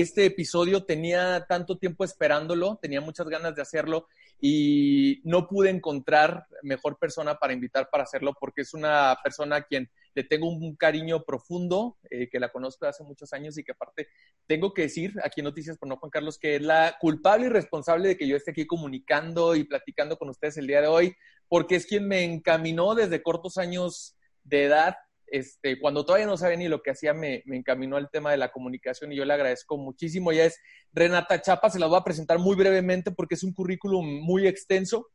Este episodio tenía tanto tiempo esperándolo, tenía muchas ganas de hacerlo y no pude encontrar mejor persona para invitar para hacerlo porque es una persona a quien le tengo un cariño profundo, eh, que la conozco hace muchos años y que aparte tengo que decir aquí en Noticias por No Juan Carlos que es la culpable y responsable de que yo esté aquí comunicando y platicando con ustedes el día de hoy, porque es quien me encaminó desde cortos años de edad este, cuando todavía no sabía ni lo que hacía, me, encaminó al tema de la comunicación y yo le agradezco muchísimo. Ya es Renata Chapa, se la voy a presentar muy brevemente porque es un currículum muy extenso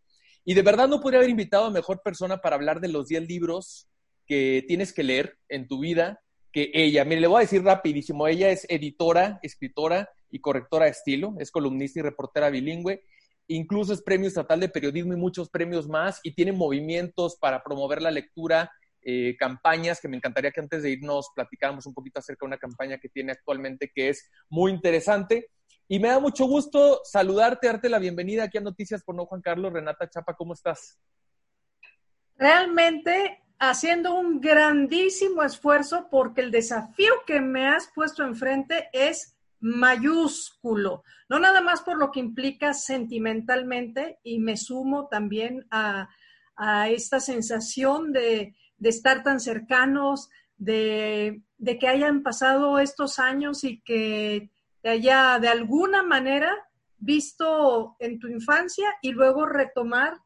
y de verdad no podría haber invitado a mejor persona para hablar de los 10 libros que tienes que leer en tu vida que ella. Mire, le voy a decir rapidísimo, ella es editora, escritora y correctora de estilo, es columnista y reportera bilingüe incluso es premio estatal de periodismo y muchos premios más, y tiene movimientos para promover la lectura eh, campañas que me encantaría que antes de irnos platicáramos un poquito acerca de una campaña que tiene actualmente que es muy interesante. Y me da mucho gusto saludarte, darte la bienvenida aquí a Noticias por No Juan Carlos. Renata Chapa, ¿cómo estás? Realmente haciendo un grandísimo esfuerzo porque el desafío que me has puesto enfrente es mayúsculo, no nada más por lo que implica sentimentalmente y me sumo también a esta sensación de, de estar tan cercanos, de, que hayan pasado estos años y que te haya de alguna manera visto en tu infancia y luego retomar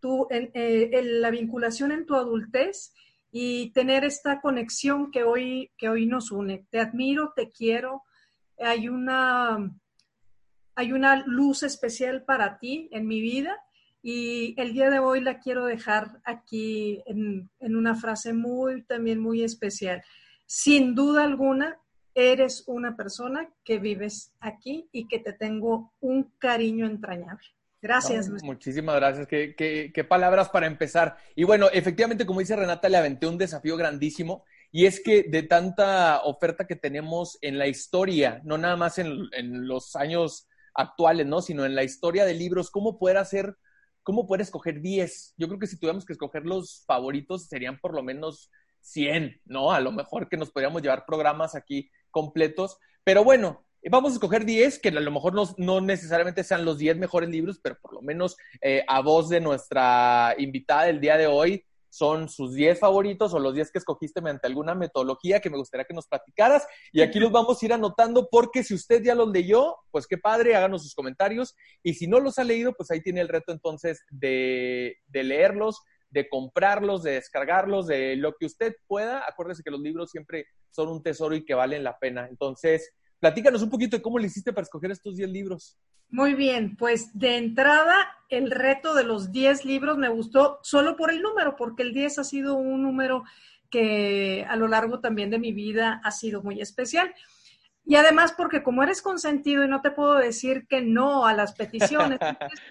tu, eh, la vinculación en tu adultez y tener esta conexión que hoy, que hoy nos une. Te admiro, te quiero. Hay una, hay una luz especial para ti en mi vida y el día de hoy la quiero dejar aquí en, una frase muy, también muy especial. Sin duda alguna, eres una persona que vives aquí y que te tengo un cariño entrañable. Gracias. muchísimas gracias. Qué, qué, palabras para empezar. Y bueno, efectivamente, como dice Renata, le aventé un desafío grandísimo. Y es que de tanta oferta que tenemos en la historia, no nada más en, en los años actuales, ¿no? Sino en la historia de libros, cómo poder hacer ¿cómo puedes escoger 10? Yo creo que si tuviéramos que escoger los favoritos serían por lo menos 100, ¿no? A lo mejor que nos podríamos llevar programas aquí completos. Pero bueno, vamos a escoger 10, que a lo mejor no, necesariamente sean los 10 mejores libros, pero por lo menos eh, a voz de nuestra invitada del día de hoy, son sus 10 favoritos o los 10 que escogiste mediante alguna metodología que me gustaría que nos platicaras. Y aquí los vamos a ir anotando porque si usted ya los leyó, pues qué padre, háganos sus comentarios. Y si no los ha leído, pues ahí tiene el reto entonces de, de leerlos, de comprarlos, de descargarlos, de lo que usted pueda. Acuérdese que los libros siempre son un tesoro y que valen la pena. Entonces, platícanos un poquito de cómo le hiciste para escoger estos 10 libros. Muy bien, pues de entrada el reto de los 10 libros me gustó solo por el número, porque el 10 ha sido un número que a lo largo también de mi vida ha sido muy especial. Y además porque como eres consentido y no te puedo decir que no a las peticiones,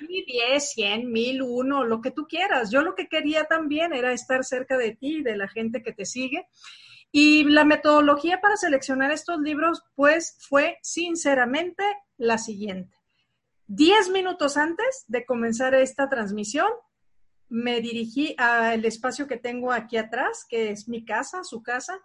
10, 100, 1000, 1, lo que tú quieras. Yo lo que quería también era estar cerca de ti, de la gente que te sigue. Y la metodología para seleccionar estos libros, pues fue sinceramente la siguiente. Diez minutos antes de comenzar esta transmisión, me dirigí al espacio que tengo aquí atrás, que es mi casa, su casa.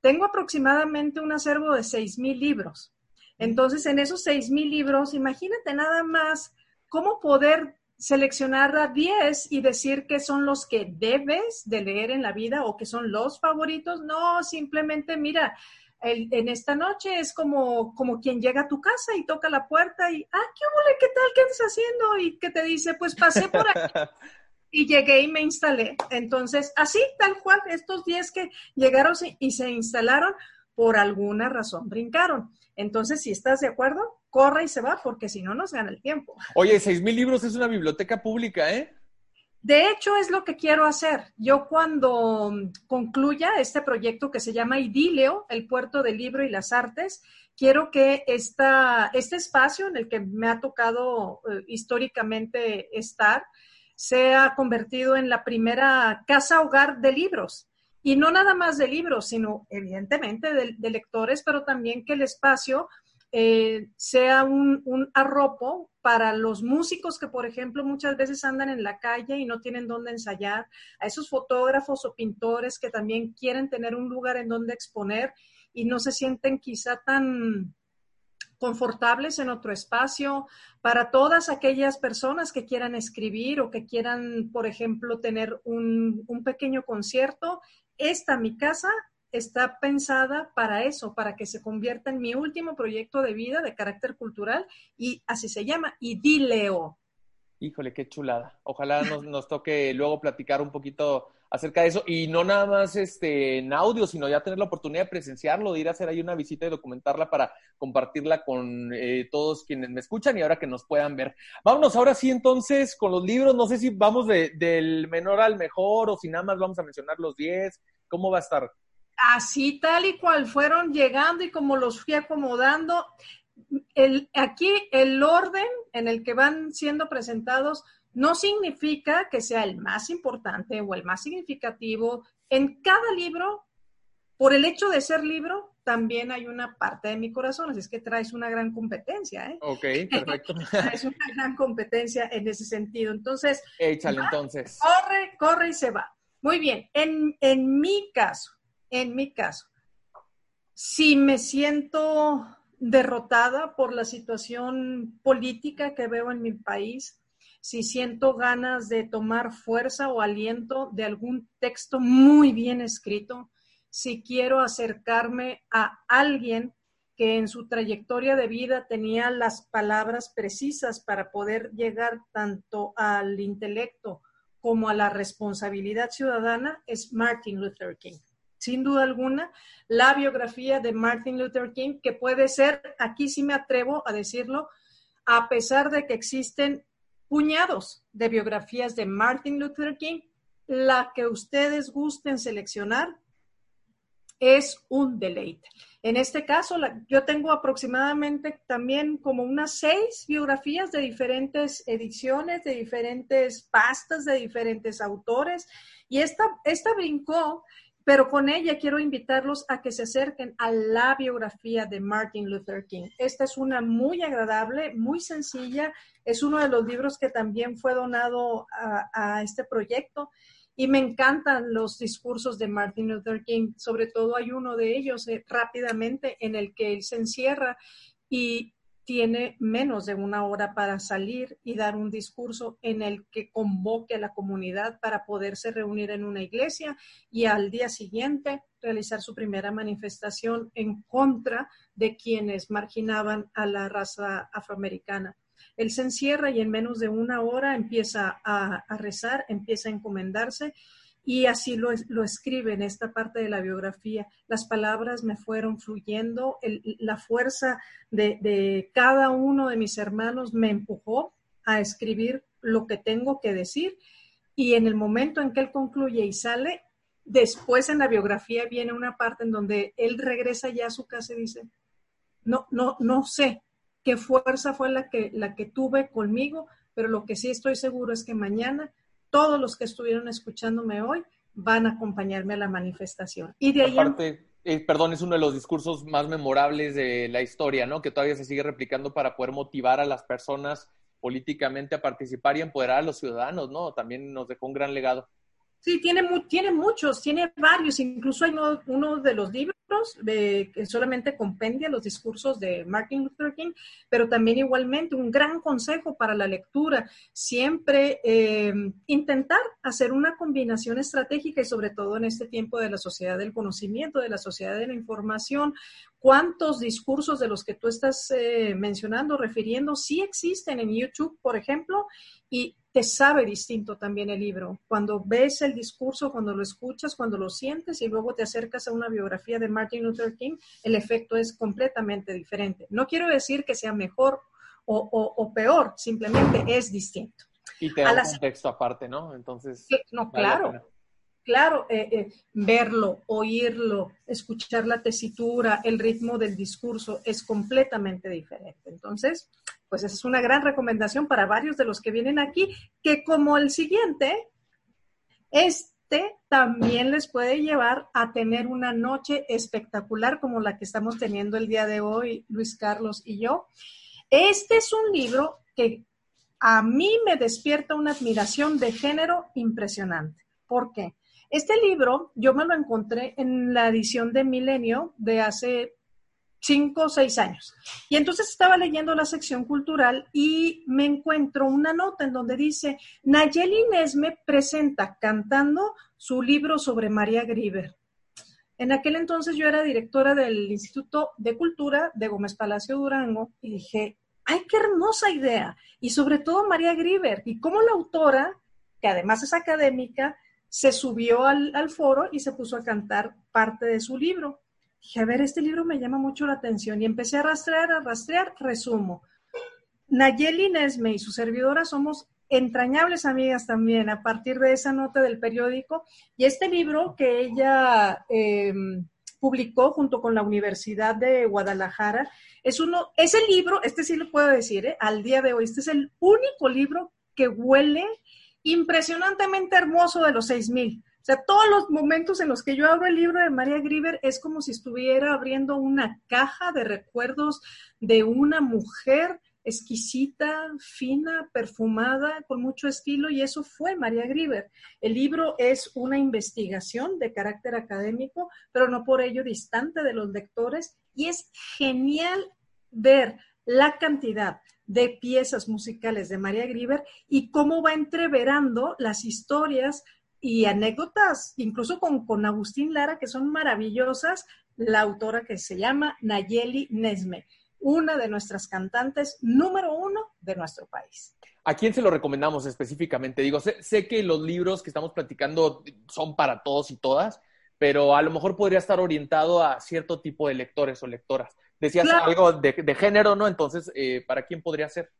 Tengo aproximadamente un acervo de seis mil libros. Entonces, en esos seis mil libros, imagínate nada más cómo poder seleccionar a 10 y decir que son los que debes de leer en la vida o que son los favoritos. No, simplemente mira, en esta noche es como, como quien llega a tu casa y toca la puerta y, ah, ¿qué huele? ¿Qué tal? ¿Qué estás haciendo? Y que te dice, pues pasé por aquí. y llegué y me instalé. Entonces, así, tal cual, estos 10 que llegaron y se instalaron, por alguna razón brincaron. Entonces, si estás de acuerdo, corre y se va, porque si no nos gana el tiempo. Oye, seis mil libros es una biblioteca pública, ¿eh? De hecho, es lo que quiero hacer. Yo cuando concluya este proyecto que se llama Idileo, el puerto del libro y las artes, quiero que esta, este espacio en el que me ha tocado eh, históricamente estar sea convertido en la primera casa hogar de libros. Y no nada más de libros, sino evidentemente de, lectores, pero también que el espacio eh, sea un, un, arropo para los músicos que, por ejemplo, muchas veces andan en la calle y no tienen dónde ensayar, a esos fotógrafos o pintores que también quieren tener un lugar en donde exponer y no se sienten quizá tan confortables en otro espacio, para todas aquellas personas que quieran escribir o que quieran, por ejemplo, tener un, un pequeño concierto. Esta, mi casa, está pensada para eso, para que se convierta en mi último proyecto de vida de carácter cultural y así se llama, Idileo. Híjole, qué chulada. Ojalá nos, nos toque luego platicar un poquito acerca de eso y no nada más este, en audio, sino ya tener la oportunidad de presenciarlo, de ir a hacer ahí una visita y documentarla para compartirla con eh, todos quienes me escuchan y ahora que nos puedan ver. Vámonos ahora sí entonces con los libros, no sé si vamos de, del menor al mejor o si nada más vamos a mencionar los 10, ¿cómo va a estar? Así tal y cual fueron llegando y como los fui acomodando. El, aquí el orden en el que van siendo presentados no significa que sea el más importante o el más significativo. En cada libro, por el hecho de ser libro, también hay una parte de mi corazón, así es que traes una gran competencia. ¿eh? Ok, perfecto. traes una gran competencia en ese sentido. Entonces, échale entonces. Corre, corre y se va. Muy bien, en, en mi caso, en mi caso, si me siento derrotada por la situación política que veo en mi país, si siento ganas de tomar fuerza o aliento de algún texto muy bien escrito, si quiero acercarme a alguien que en su trayectoria de vida tenía las palabras precisas para poder llegar tanto al intelecto como a la responsabilidad ciudadana, es Martin Luther King. Sin duda alguna, la biografía de Martin Luther King, que puede ser, aquí sí me atrevo a decirlo, a pesar de que existen puñados de biografías de Martin Luther King, la que ustedes gusten seleccionar es un deleite. En este caso, yo tengo aproximadamente también como unas seis biografías de diferentes ediciones, de diferentes pastas, de diferentes autores, y esta, esta brincó pero con ella quiero invitarlos a que se acerquen a la biografía de Martin Luther King. Esta es una muy agradable, muy sencilla, es uno de los libros que también fue donado a, este proyecto. Y me encantan los discursos de Martin Luther King, sobre todo hay uno de ellos eh, rápidamente en el que él se encierra y tiene menos de una hora para salir y dar un discurso en el que convoque a la comunidad para poderse reunir en una iglesia y al día siguiente realizar su primera manifestación en contra de quienes marginaban a la raza afroamericana. Él se encierra y en menos de una hora empieza a, a rezar, empieza a encomendarse y así lo, lo, escribe en esta parte de la biografía. Las palabras me fueron fluyendo, la fuerza de, de, cada uno de mis hermanos me empujó a escribir lo que tengo que decir y en el momento en que él concluye y sale, después en la biografía viene una parte en donde él regresa ya a su casa y dice, no, no, no sé qué fuerza fue la que, la que tuve conmigo, pero lo que sí estoy seguro es que mañana todos los que estuvieron escuchándome hoy van a acompañarme a la manifestación. Y de ahí... Aparte, eh, perdón, es uno de los discursos más memorables de la historia, ¿no? Que todavía se sigue replicando para poder motivar a las personas políticamente a participar y empoderar a los ciudadanos, ¿no? También nos dejó un gran legado. Sí, tiene, tiene muchos, tiene varios, incluso hay uno, de los libros de, que solamente compendia los discursos de Martin Luther King, pero también igualmente un gran consejo para la lectura, siempre eh, intentar hacer una combinación estratégica y sobre todo en este tiempo de la sociedad del conocimiento, de la sociedad de la información, cuántos discursos de los que tú estás eh, mencionando, refiriendo, sí existen en YouTube, por ejemplo, y sabe distinto también el libro. Cuando ves el discurso, cuando lo escuchas, cuando lo sientes y luego te acercas a una biografía de Martin Luther King, el efecto es completamente diferente. No quiero decir que sea mejor o, peor, simplemente es distinto. Y te da un contexto aparte, ¿no? Entonces. No, claro claro, eh, eh, verlo, oírlo, escuchar la tesitura, el ritmo del discurso es completamente diferente. Entonces, pues esa es una gran recomendación para varios de los que vienen aquí, que como el siguiente, este también les puede llevar a tener una noche espectacular como la que estamos teniendo el día de hoy, Luis Carlos y yo. Este es un libro que a mí me despierta una admiración de género impresionante. ¿Por qué? Este libro yo me lo encontré en la edición de Milenio de hace cinco o seis años. Y entonces estaba leyendo la sección cultural y me encuentro una nota en donde dice, Nayeli Nesme presenta cantando su libro sobre María Grieber. En aquel entonces yo era directora del Instituto de Cultura de Gómez Palacio Durango y dije, ¡ay, qué hermosa idea! Y sobre todo María Grieber, y cómo la autora, que además es académica, se subió al, foro y se puso a cantar parte de su libro. Dije, a ver, este libro me llama mucho la atención y empecé a rastrear, a rastrear, resumo. Nayeli Nesme y su servidora somos entrañables amigas también a partir de esa nota del periódico y este libro que ella em, publicó junto con la Universidad de Guadalajara es uno, ese libro, este sí lo puedo decir, ¿eh? al día de hoy, este es el único libro que huele impresionantemente hermoso de los 6000. Sea, todos los momentos en los que yo abro el libro de María Grieber es como si estuviera abriendo una caja de recuerdos de una mujer exquisita, fina, perfumada, con mucho estilo, y eso fue María Grieber. El libro es una investigación de carácter académico, pero no por ello distante de los lectores, y es genial ver la cantidad de piezas musicales de María Grieber y cómo va entreverando las historias y anécdotas, incluso con, con Agustín Lara, que son maravillosas, la autora que se llama Nayeli Nesme, una de nuestras cantantes número uno de nuestro país. ¿A quién se lo recomendamos específicamente? Digo, sé, sé, que los libros que estamos platicando son para todos y todas, pero a lo mejor podría estar orientado a cierto tipo de lectores o lectoras. Decías algo de, género, ¿no? Entonces, eh, ¿para quién podría ser?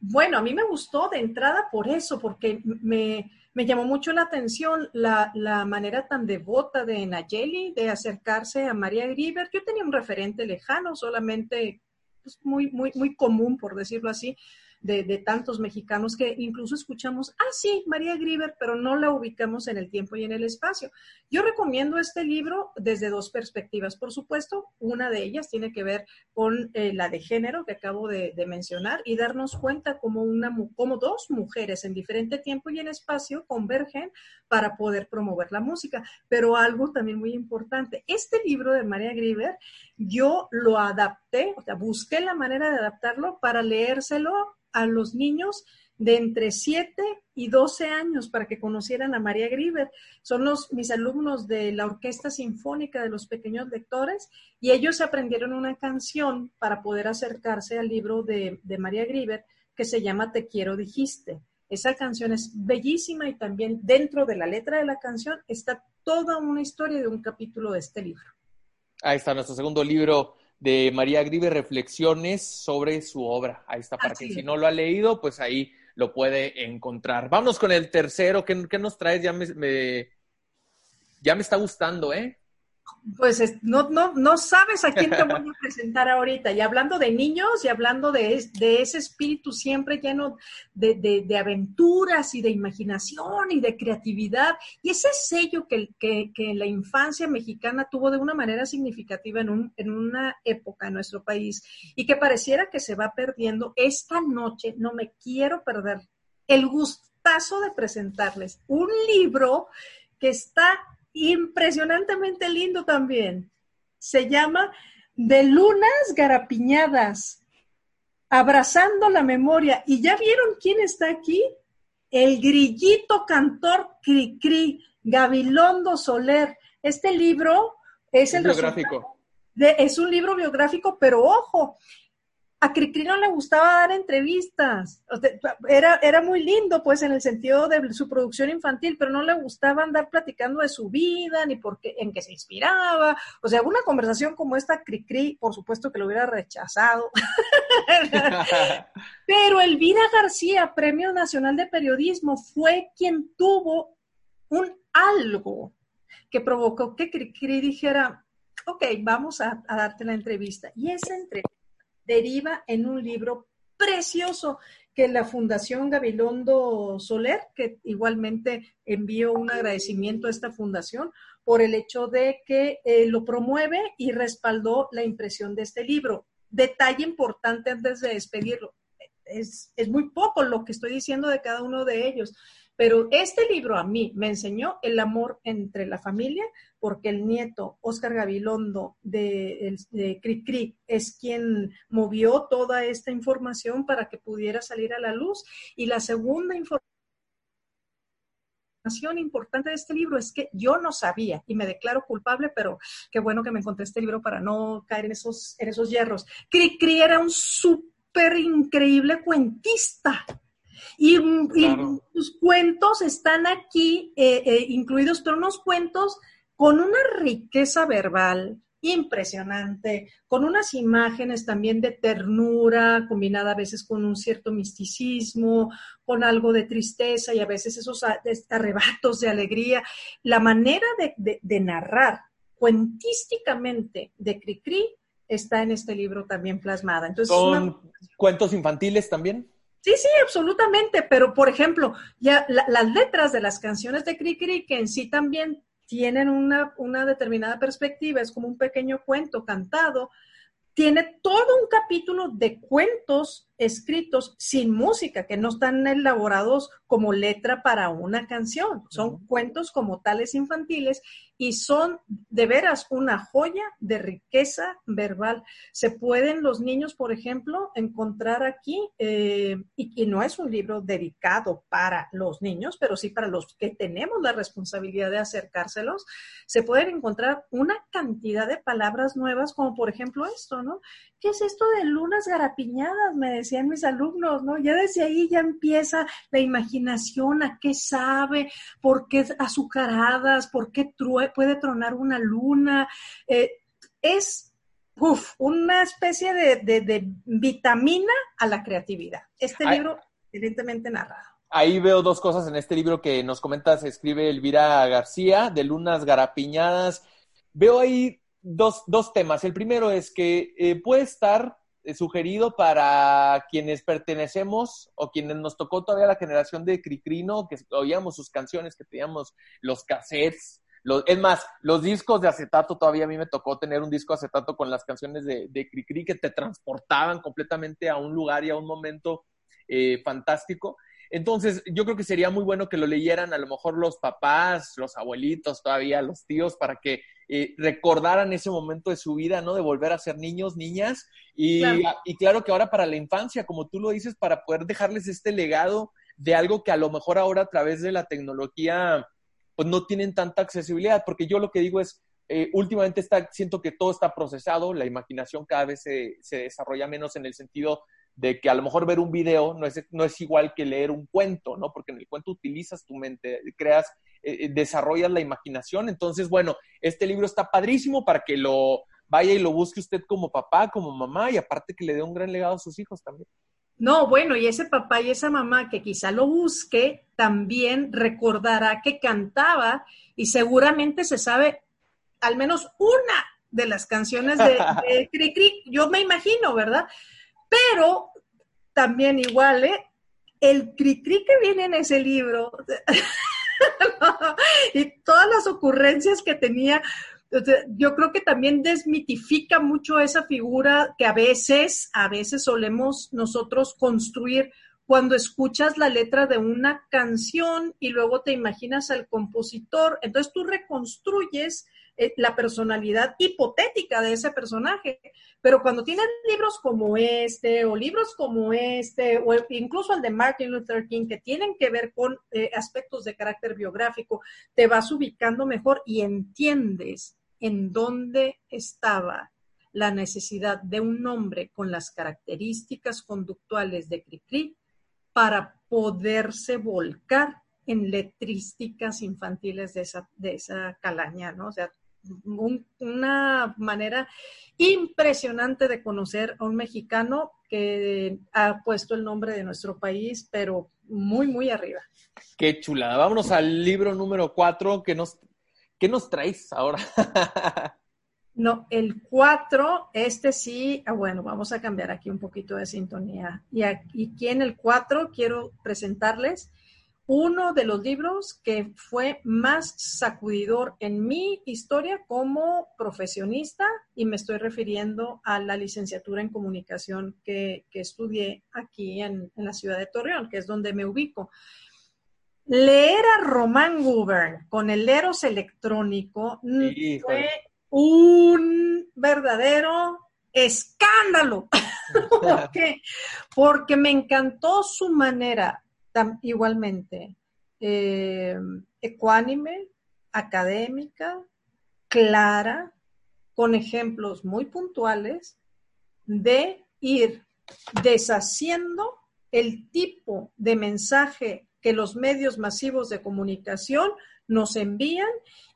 Bueno, a mí me gustó de entrada por eso, porque me, llamó mucho la atención la, manera tan devota de Nayeli de acercarse a María Grieber. Yo tenía un referente lejano, solamente pues, muy, muy, muy común, por decirlo así, de, tantos mexicanos que incluso escuchamos, ah, sí, María Grieber, pero no la ubicamos en el tiempo y en el espacio. Yo recomiendo este libro desde dos perspectivas, por supuesto. Una de ellas tiene que ver con eh, la de género que acabo de, mencionar y darnos cuenta como, una, dos mujeres en diferente tiempo y en espacio convergen para poder promover la música. Pero algo también muy importante, este libro de María Grieber, yo lo adapté, o sea, busqué la manera de adaptarlo para leérselo a los niños de entre 7 y 12 años para que conocieran a María Grieber. Son los, mis alumnos de la Orquesta Sinfónica de los Pequeños Lectores y ellos aprendieron una canción para poder acercarse al libro de, de María Grieber que se llama Te quiero dijiste. Esa canción es bellísima y también dentro de la letra de la canción está toda una historia de un capítulo de este libro. Ahí está nuestro segundo libro de María Gribe, Reflexiones sobre su obra. Ahí está, para si no lo ha leído, pues ahí lo puede encontrar. Vamos con el tercero. ¿Qué, nos traes? Ya me, ya me está gustando, ¿eh? Pues no, no, no sabes a quién te voy a presentar ahorita. Y hablando de niños y hablando de, de ese espíritu siempre lleno de, de, aventuras y de imaginación y de creatividad. Y ese sello que, que, la infancia mexicana tuvo de una manera significativa en, un, en una época en nuestro país y que pareciera que se va perdiendo. Esta noche no me quiero perder el gustazo de presentarles un libro que está impresionantemente lindo también. Se llama De lunas garapiñadas, abrazando la memoria. ¿Y ya vieron quién está aquí? El grillito cantor Cricri, Gabilondo Soler. Este libro es el biográfico. es un libro biográfico, pero ojo, a Cricri no le gustaba dar entrevistas. Era, era muy lindo, pues, en el sentido de su producción infantil, pero no le gustaba andar platicando de su vida, ni por qué, en qué se inspiraba. O sea, una conversación como esta, Cricri, por supuesto que lo hubiera rechazado. pero Elvira García, Premio Nacional de Periodismo, fue quien tuvo un algo que provocó que Cricri dijera, ok, vamos a, a darte la entrevista. Y esa entrevista deriva en un libro precioso que la Fundación Gabilondo Soler, que igualmente envío un agradecimiento a esta fundación por el hecho de que eh, lo promueve y respaldó la impresión de este libro. Detalle importante antes de despedirlo. Es, es muy poco lo que estoy diciendo de cada uno de ellos, pero este libro a mí me enseñó el amor entre la familia, porque el nieto, Oscar Gabilondo, de, de Cri es quien movió toda esta información para que pudiera salir a la luz. Y la segunda información importante de este libro es que yo no sabía y me declaro culpable, pero qué bueno que me encontré este libro para no caer en esos, en esos hierros. Cri Cri era un súper increíble cuentista. Y, sus cuentos están aquí eh, eh, incluidos, pero unos cuentos con una riqueza verbal impresionante, con unas imágenes también de ternura, combinada a veces con un cierto misticismo, con algo de tristeza y a veces esos arrebatos de alegría. La manera de, narrar cuentísticamente de Cricri está en este libro también plasmada. Entonces, ¿Son cuentos infantiles también? Sí, sí, absolutamente, pero por ejemplo, ya las letras de las canciones de Cricri, que en sí también tienen una, una determinada perspectiva, es como un pequeño cuento cantado, tiene todo un capítulo de cuentos escritos sin música, que no están elaborados como letra para una canción, son cuentos como tales infantiles y son de veras una joya de riqueza verbal. Se pueden los niños, por ejemplo, encontrar aquí, eh, y, no es un libro dedicado para los niños, pero sí para los que tenemos la responsabilidad de acercárselos, se pueden encontrar una cantidad de palabras nuevas, como por ejemplo esto, ¿no? ¿Qué es esto de lunas garapiñadas? Me decían mis alumnos, ¿no? Ya desde ahí ya empieza la imaginación, a qué sabe, por qué azucaradas, por qué puede tronar una luna. Eh, es una especie de, vitamina a la creatividad. Este libro, evidentemente narrado. Ahí veo dos cosas en este libro que nos comentas, escribe Elvira García, de Lunas Garapiñadas. Veo ahí dos, dos temas. El primero es que eh, puede estar sugerido para quienes pertenecemos o quienes nos tocó todavía la generación de Cricrino, que oíamos sus canciones, que teníamos los cassettes. Los, es más, los discos de acetato, todavía a mí me tocó tener un disco acetato con las canciones de, de Cricri que te transportaban completamente a un lugar y a un momento eh, fantástico. Entonces, yo creo que sería muy bueno que lo leyeran a lo mejor los papás, los abuelitos todavía, los tíos, para que eh, recordaran ese momento de su vida, ¿no? De volver a ser niños, niñas. Y claro. y claro que ahora para la infancia, como tú lo dices, para poder dejarles este legado de algo que a lo mejor ahora a través de la tecnología, pues no tienen tanta accesibilidad, porque yo lo que digo es, eh, últimamente está, siento que todo está procesado, la imaginación cada vez se, se, desarrolla menos en el sentido de que a lo mejor ver un video no es, no es igual que leer un cuento, ¿no? Porque en el cuento utilizas tu mente, creas, eh, eh, desarrollas la imaginación. Entonces, bueno, este libro está padrísimo para que lo vaya y lo busque usted como papá, como mamá, y aparte que le dé un gran legado a sus hijos también. No, bueno, y ese papá y esa mamá que quizá lo busque, también recordará que cantaba y seguramente se sabe al menos una de las canciones de, de Cri Cri, yo me imagino, ¿verdad? Pero también igual, ¿eh? El cri-cri que viene en ese libro y todas las ocurrencias que tenía, yo creo que también desmitifica mucho esa figura que a veces, a veces solemos nosotros construir cuando escuchas la letra de una canción y luego te imaginas al compositor, entonces tú reconstruyes la personalidad hipotética de ese personaje. Pero cuando tienes libros como este, o libros como este, o incluso el de Martin Luther King, que tienen que ver con eh, aspectos de carácter biográfico, te vas ubicando mejor y entiendes en dónde estaba la necesidad de un nombre con las características conductuales de Cricri para poderse volcar en letrísticas infantiles de esa, de esa calaña, ¿no? O sea, una manera impresionante de conocer a un mexicano que ha puesto el nombre de nuestro país, pero muy, muy arriba. Qué chulada. Vámonos al libro número cuatro. ¿Qué nos, qué nos traes ahora? no, el cuatro, este sí, ah, bueno, vamos a cambiar aquí un poquito de sintonía. Y aquí en el cuatro quiero presentarles uno de los libros que fue más sacudidor en mi historia como profesionista y me estoy refiriendo a la licenciatura en comunicación que, estudié aquí en, la ciudad de Torreón, que es donde me ubico. Leer a Román Gubern con el Eros electrónico fue un verdadero escándalo. ¿Por qué? Porque me encantó su manera igualmente eh, ecuánime, académica, clara, con ejemplos muy puntuales de ir deshaciendo el tipo de mensaje que los medios masivos de comunicación nos envían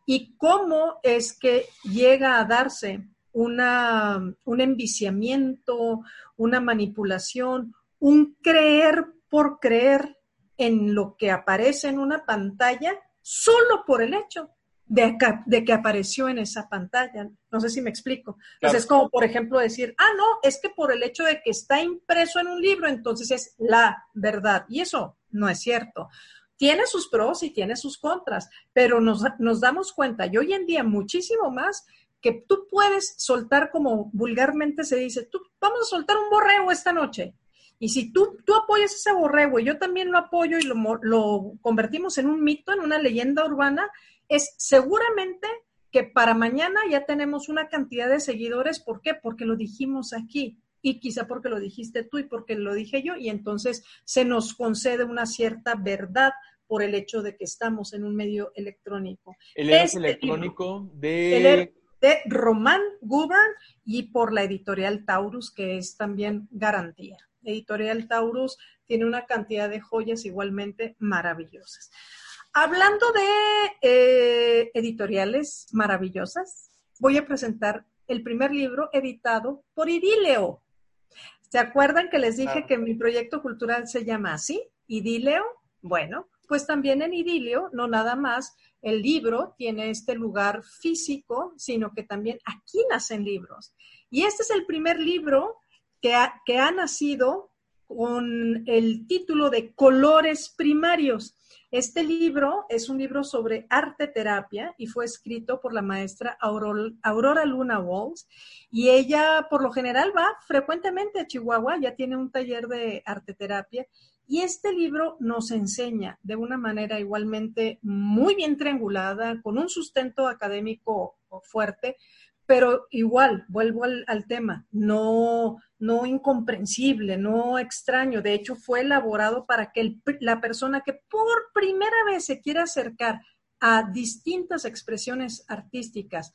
y cómo es que llega a darse una, un enviciamiento, una manipulación, un creer por creer en lo que aparece en una pantalla solo por el hecho de que, de que apareció en esa pantalla. No sé si me explico. Entonces es como, por ejemplo, decir, ah, no, es que por el hecho de que está impreso en un libro, entonces es la verdad. Y eso no es cierto. Tiene sus pros y tiene sus contras, pero nos, nos damos cuenta, y hoy en día muchísimo más, que tú puedes soltar como vulgarmente se dice, tú vamos a soltar un borrego esta noche. Y si tú, tú apoyas ese borrego y yo también lo apoyo y lo, lo convertimos en un mito, en una leyenda urbana, es seguramente que para mañana ya tenemos una cantidad de seguidores. ¿Por qué? Porque lo dijimos aquí y quizá porque lo dijiste tú y porque lo dije yo y entonces se nos concede una cierta verdad por el hecho de que estamos en un medio electrónico. El este electrónico de... de Román Guban y por la editorial Taurus, que es también garantía. Editorial Taurus tiene una cantidad de joyas igualmente maravillosas. Hablando de eh, editoriales maravillosas, voy a presentar el primer libro editado por Idileo. ¿Se acuerdan que les dije que mi proyecto cultural se llama así? Idileo. Bueno, pues también en Idileo, no nada más el libro tiene este lugar físico, sino que también aquí nacen libros. Y este es el primer libro que ha, nacido con el título de Colores Primarios. Este libro es un libro sobre arte terapia y fue escrito por la maestra Aurora Luna Walls y ella por lo general va frecuentemente a Chihuahua, ya tiene un taller de arte terapia y este libro nos enseña de una manera igualmente muy bien triangulada, con un sustento académico fuerte, pero igual, vuelvo al, tema, no, no incomprensible, no extraño. De hecho, fue elaborado para que la persona que por primera vez se quiera acercar a distintas expresiones artísticas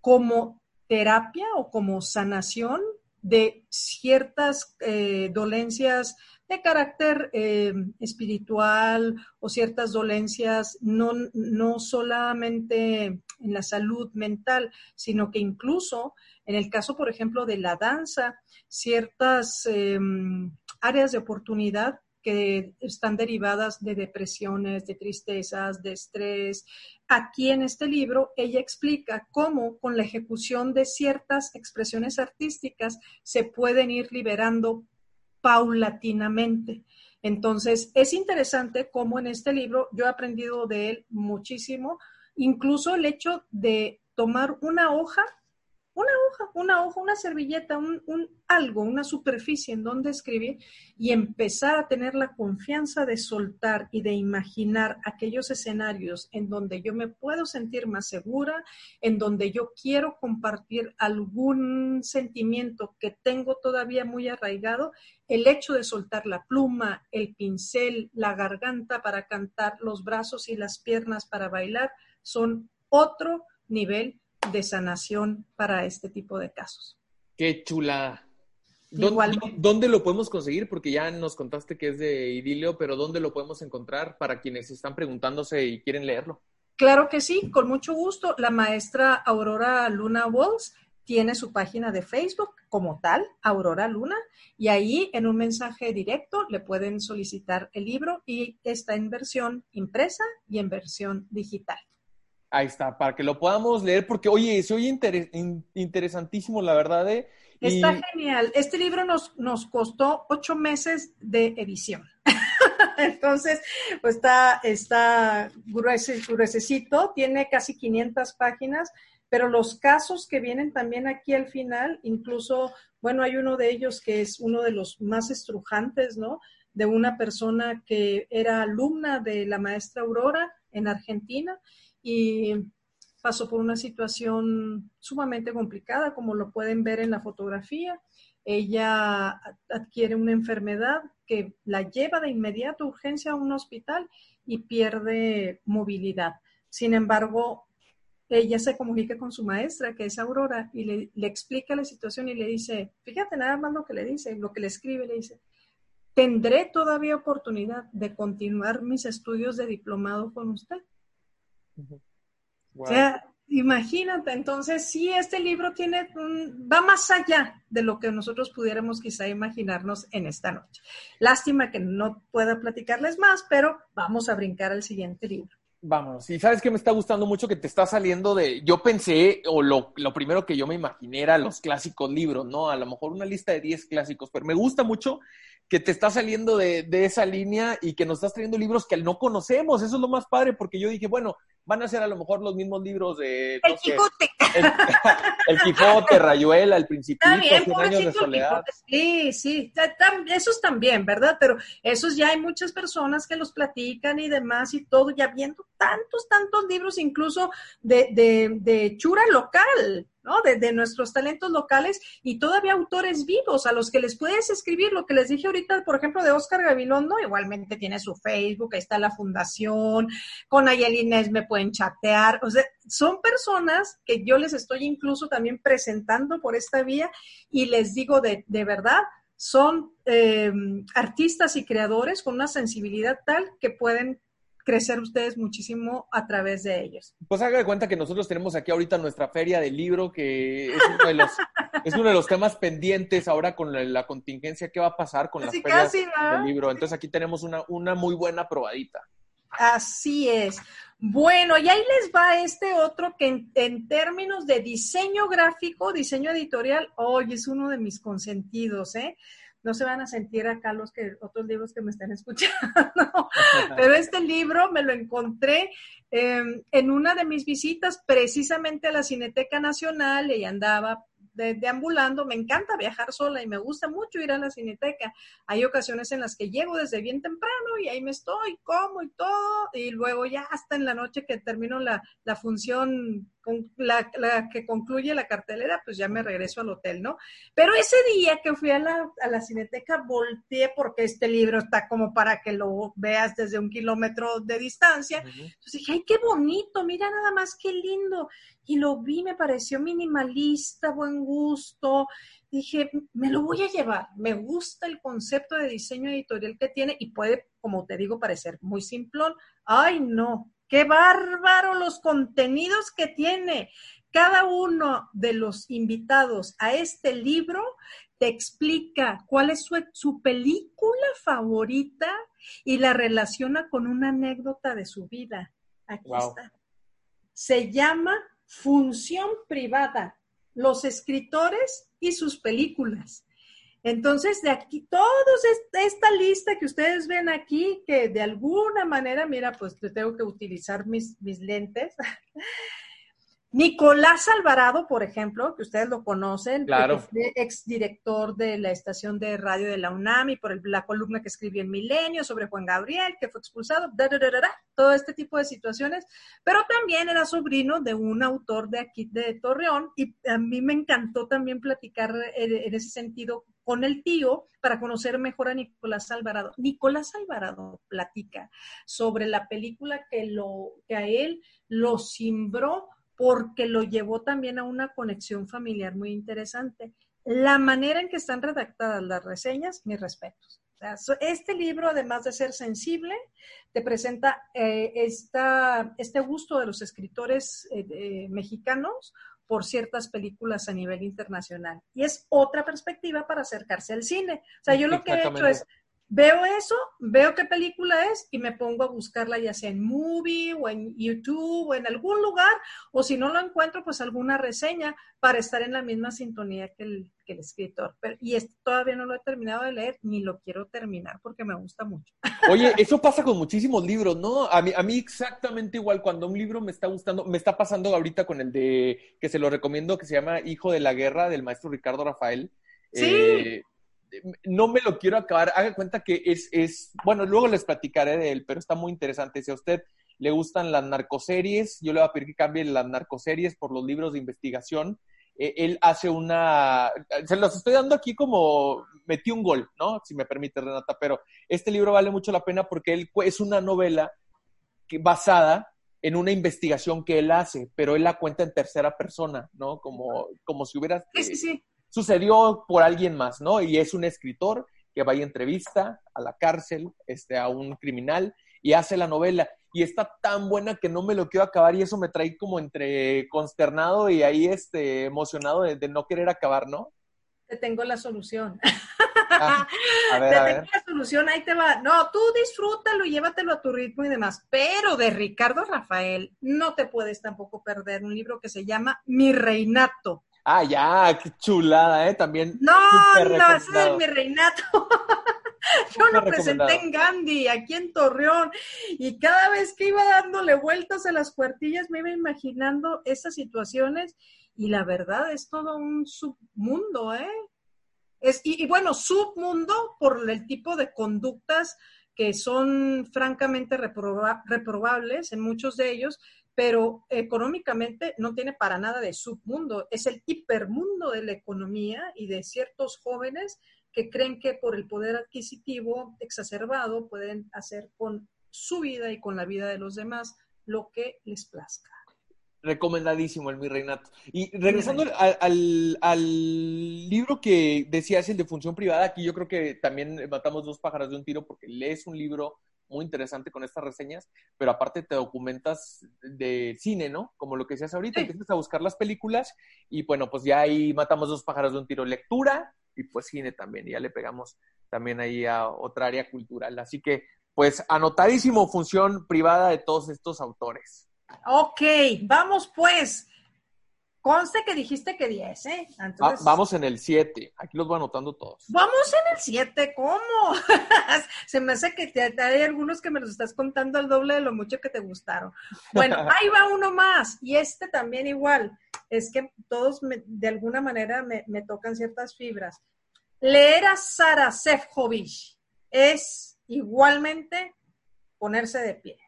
como terapia o como sanación de ciertas eh, dolencias de carácter eh, espiritual o ciertas dolencias, no, no solamente en la salud mental, sino que incluso en el caso, por ejemplo, de la danza, ciertas em, áreas de oportunidad que están derivadas de depresiones, de tristezas, de estrés. Aquí en este libro ella explica cómo con la ejecución de ciertas expresiones artísticas se pueden ir liberando paulatinamente. Entonces, es interesante cómo en este libro yo he aprendido de él muchísimo, incluso el hecho de tomar una hoja una hoja, una hoja, una servilleta, un, algo, una superficie en donde escribir y empezar a tener la confianza de soltar y de imaginar aquellos escenarios en donde yo me puedo sentir más segura, en donde yo quiero compartir algún sentimiento que tengo todavía muy arraigado, el hecho de soltar la pluma, el pincel, la garganta para cantar, los brazos y las piernas para bailar, son otro nivel de sanación para este tipo de casos. Qué chula. ¿Dónde, ¿Dónde, lo podemos conseguir? Porque ya nos contaste que es de idilio, pero ¿dónde lo podemos encontrar para quienes están preguntándose y quieren leerlo? Claro que sí, con mucho gusto. La maestra Aurora Luna Walls tiene su página de Facebook como tal, Aurora Luna, y ahí en un mensaje directo le pueden solicitar el libro y está en versión impresa y en versión digital. Ahí está, para que lo podamos leer, porque oye, se oye interesantísimo, la verdad. ¿eh? Está genial. Este libro nos, nos costó ocho meses de edición. Entonces, pues está, está gruesecito, tiene casi 500 páginas, pero los casos que vienen también aquí al final, incluso, bueno, hay uno de ellos que es uno de los más estrujantes, ¿no? De una persona que era alumna de la maestra Aurora en Argentina y pasó por una situación sumamente complicada, como lo pueden ver en la fotografía. Ella adquiere una enfermedad que la lleva de inmediato a urgencia a un hospital y pierde movilidad. Sin embargo, ella se comunica con su maestra, que es Aurora, y le, le, explica la situación y le dice, fíjate nada más lo que le dice, lo que le escribe, le dice, tendré todavía oportunidad de continuar mis estudios de diplomado con usted. O sea, imagínate, entonces sí, este libro tiene, va más allá de lo que nosotros pudiéramos quizá imaginarnos en esta noche. Lástima que no pueda platicarles más, pero vamos a brincar al siguiente libro. Vámonos. Y sabes que me está gustando mucho que te está saliendo de. Yo pensé, o lo, lo, primero que yo me imaginé era los clásicos libros, ¿no? A lo mejor una lista de 10 clásicos, pero me gusta mucho que te está saliendo de, de, esa línea y que nos estás trayendo libros que no conocemos. Eso es lo más padre, porque yo dije, bueno, van a ser a lo mejor los mismos libros de... el Quijote. El, Quijote, Rayuela, El Principito, años de soledad. Sí, sí, esos también, ¿verdad? Pero esos ya hay muchas personas que los platican y demás y todo, ya viendo tantos, tantos libros, incluso de, de, de chura local, De, nuestros talentos locales y todavía autores vivos a los que les puedes escribir. Lo que les dije ahorita, por ejemplo, de Oscar Gabilondo, igualmente tiene su Facebook, ahí está la fundación, con Ayelines me pueden chatear. O sea, son personas que yo les estoy incluso también presentando por esta vía y les digo de, de verdad, son eh, artistas y creadores con una sensibilidad tal que pueden crecer ustedes muchísimo a través de ellos. Pues haga de cuenta que nosotros tenemos aquí ahorita nuestra feria del libro, que es uno de los, es uno de los temas pendientes ahora con la, contingencia, ¿qué va a pasar con las ferias del libro? Entonces aquí tenemos una, una muy buena probadita. Así es. Bueno, y ahí les va este otro que en, en, términos de diseño gráfico, diseño editorial, hoy es uno de mis consentidos, ¿eh? No se van a sentir acá los que otros libros que me estén escuchando, pero este libro me lo encontré em, en una de mis visitas precisamente a la Cineteca Nacional y andaba deambulando, me encanta viajar sola y me gusta mucho ir a la cineteca. Hay ocasiones en las que llego desde bien temprano y ahí me estoy, como y todo, y luego ya hasta en la noche que termino la, la función la, la, que concluye la cartelera, pues ya me regreso al hotel, ¿no? Pero ese día que fui a la, a la cineteca, volteé porque este libro está como para que lo veas desde un kilómetro de distancia. Entonces dije, ay, qué bonito, mira nada más qué lindo. Y lo vi, me pareció minimalista, buen gusto. Dije, me lo voy a llevar. Me gusta el concepto de diseño editorial que tiene y puede, como te digo, parecer muy simplón. Ay, no, Qué bárbaro los contenidos que tiene. Cada uno de los invitados a este libro te explica cuál es su, película favorita y la relaciona con una anécdota de su vida. Aquí está. Se llama Función Privada, los escritores y sus películas. Entonces, de aquí, todos esta lista que ustedes ven aquí, que de alguna manera, mira, pues tengo que utilizar mis, mis lentes. Nicolás Alvarado, por ejemplo, que ustedes lo conocen, claro. ex director de la estación de radio de la UNAM y por la columna que escribió en Milenio sobre Juan Gabriel, que fue expulsado, todo este tipo de situaciones, pero también era sobrino de un autor de aquí de Torreón y a mí me encantó también platicar en ese sentido con el tío para conocer mejor a Nicolás Alvarado. Nicolás Alvarado platica sobre la película que, lo, que a él lo simbró porque lo llevó también a una conexión familiar muy interesante. la manera en que están redactadas las reseñas, mis respetos. este libro, además de ser sensible, te presenta eh, este gusto de los escritores eh, mexicanos por ciertas películas a nivel internacional. Y es otra perspectiva para acercarse al cine. O sea, yo lo que he hecho es Veo eso, veo qué película es y me pongo a buscarla ya sea en Movie o en YouTube o en algún lugar, o si no lo encuentro, pues alguna reseña para estar en la misma sintonía que el, que el escritor. Pero, y esto todavía no lo he terminado de leer ni lo quiero terminar porque me gusta mucho. Oye, eso pasa con muchísimos libros, ¿no? A mí, a mí exactamente igual, cuando un libro me está gustando, me está pasando ahorita con el de, que se lo recomiendo, que se llama Hijo de la Guerra, del maestro Ricardo Rafael. Sí. Eh, no me lo quiero acabar. Haga cuenta que es, es, bueno, luego les platicaré de él, pero está muy interesante. Si a usted le gustan las narcoseries, yo le voy a pedir que cambie las narcoseries por los libros de investigación. Eh, él hace una, se los estoy dando aquí como metí un gol, ¿no? Si me permite, Renata, pero este libro vale mucho la pena porque él es una novela basada en una investigación que él hace, pero él la cuenta en tercera persona, ¿no? Como, como si hubiera... Sí, sí, sí sucedió por alguien más, ¿no? Y es un escritor que va y entrevista a la cárcel, este, a un criminal y hace la novela. Y está tan buena que no me lo quiero acabar y eso me trae como entre consternado y ahí este, emocionado de, no querer acabar, ¿no? Te tengo la solución. Ah, a ver, te tengo la solución, ahí te va. No, tú disfrútalo y llévatelo a tu ritmo y demás. Pero de Ricardo Rafael no te puedes tampoco perder un libro que se llama Mi Reinato. Ah, ya, qué chulada, ¿eh? También. No, no, ese es mi reinato. Yo lo presenté en Gandhi, aquí en Torreón, y cada vez que iba dándole vueltas a las cuartillas me iba imaginando esas situaciones, y la verdad es todo un submundo, ¿eh? Es, y, y bueno, submundo por el tipo de conductas que son francamente reprobables en muchos de ellos, pero económicamente no tiene para nada de submundo, es el hipermundo de la economía y de ciertos jóvenes que creen que por el poder adquisitivo exacerbado pueden hacer con su vida y con la vida de los demás lo que les plazca. Recomendadísimo el Mi Reinato. Y regresando al, al, libro que decías, el de función privada, aquí yo creo que también matamos dos pájaros de un tiro porque lees un libro muy interesante con estas reseñas, pero aparte te documentas de cine, ¿no? Como lo que decías ahorita, empiezas a buscar las películas y bueno, pues ya ahí matamos dos pájaros de un tiro, lectura y pues cine también, y ya le pegamos también ahí a otra área cultural. Así que, pues anotadísimo función privada de todos estos autores. Ok, vamos pues Conste que dijiste que 10, ¿eh? Ah, vamos en el 7. Aquí los voy anotando todos. Vamos en el 7, ¿cómo? Se me hace que te, hay algunos que me los estás contando al doble de lo mucho que te gustaron. Bueno, ahí va uno más. Y este también igual. Es que todos de alguna manera me, me, tocan ciertas fibras. Leer a Sara Sefcovic es igualmente ponerse de pie.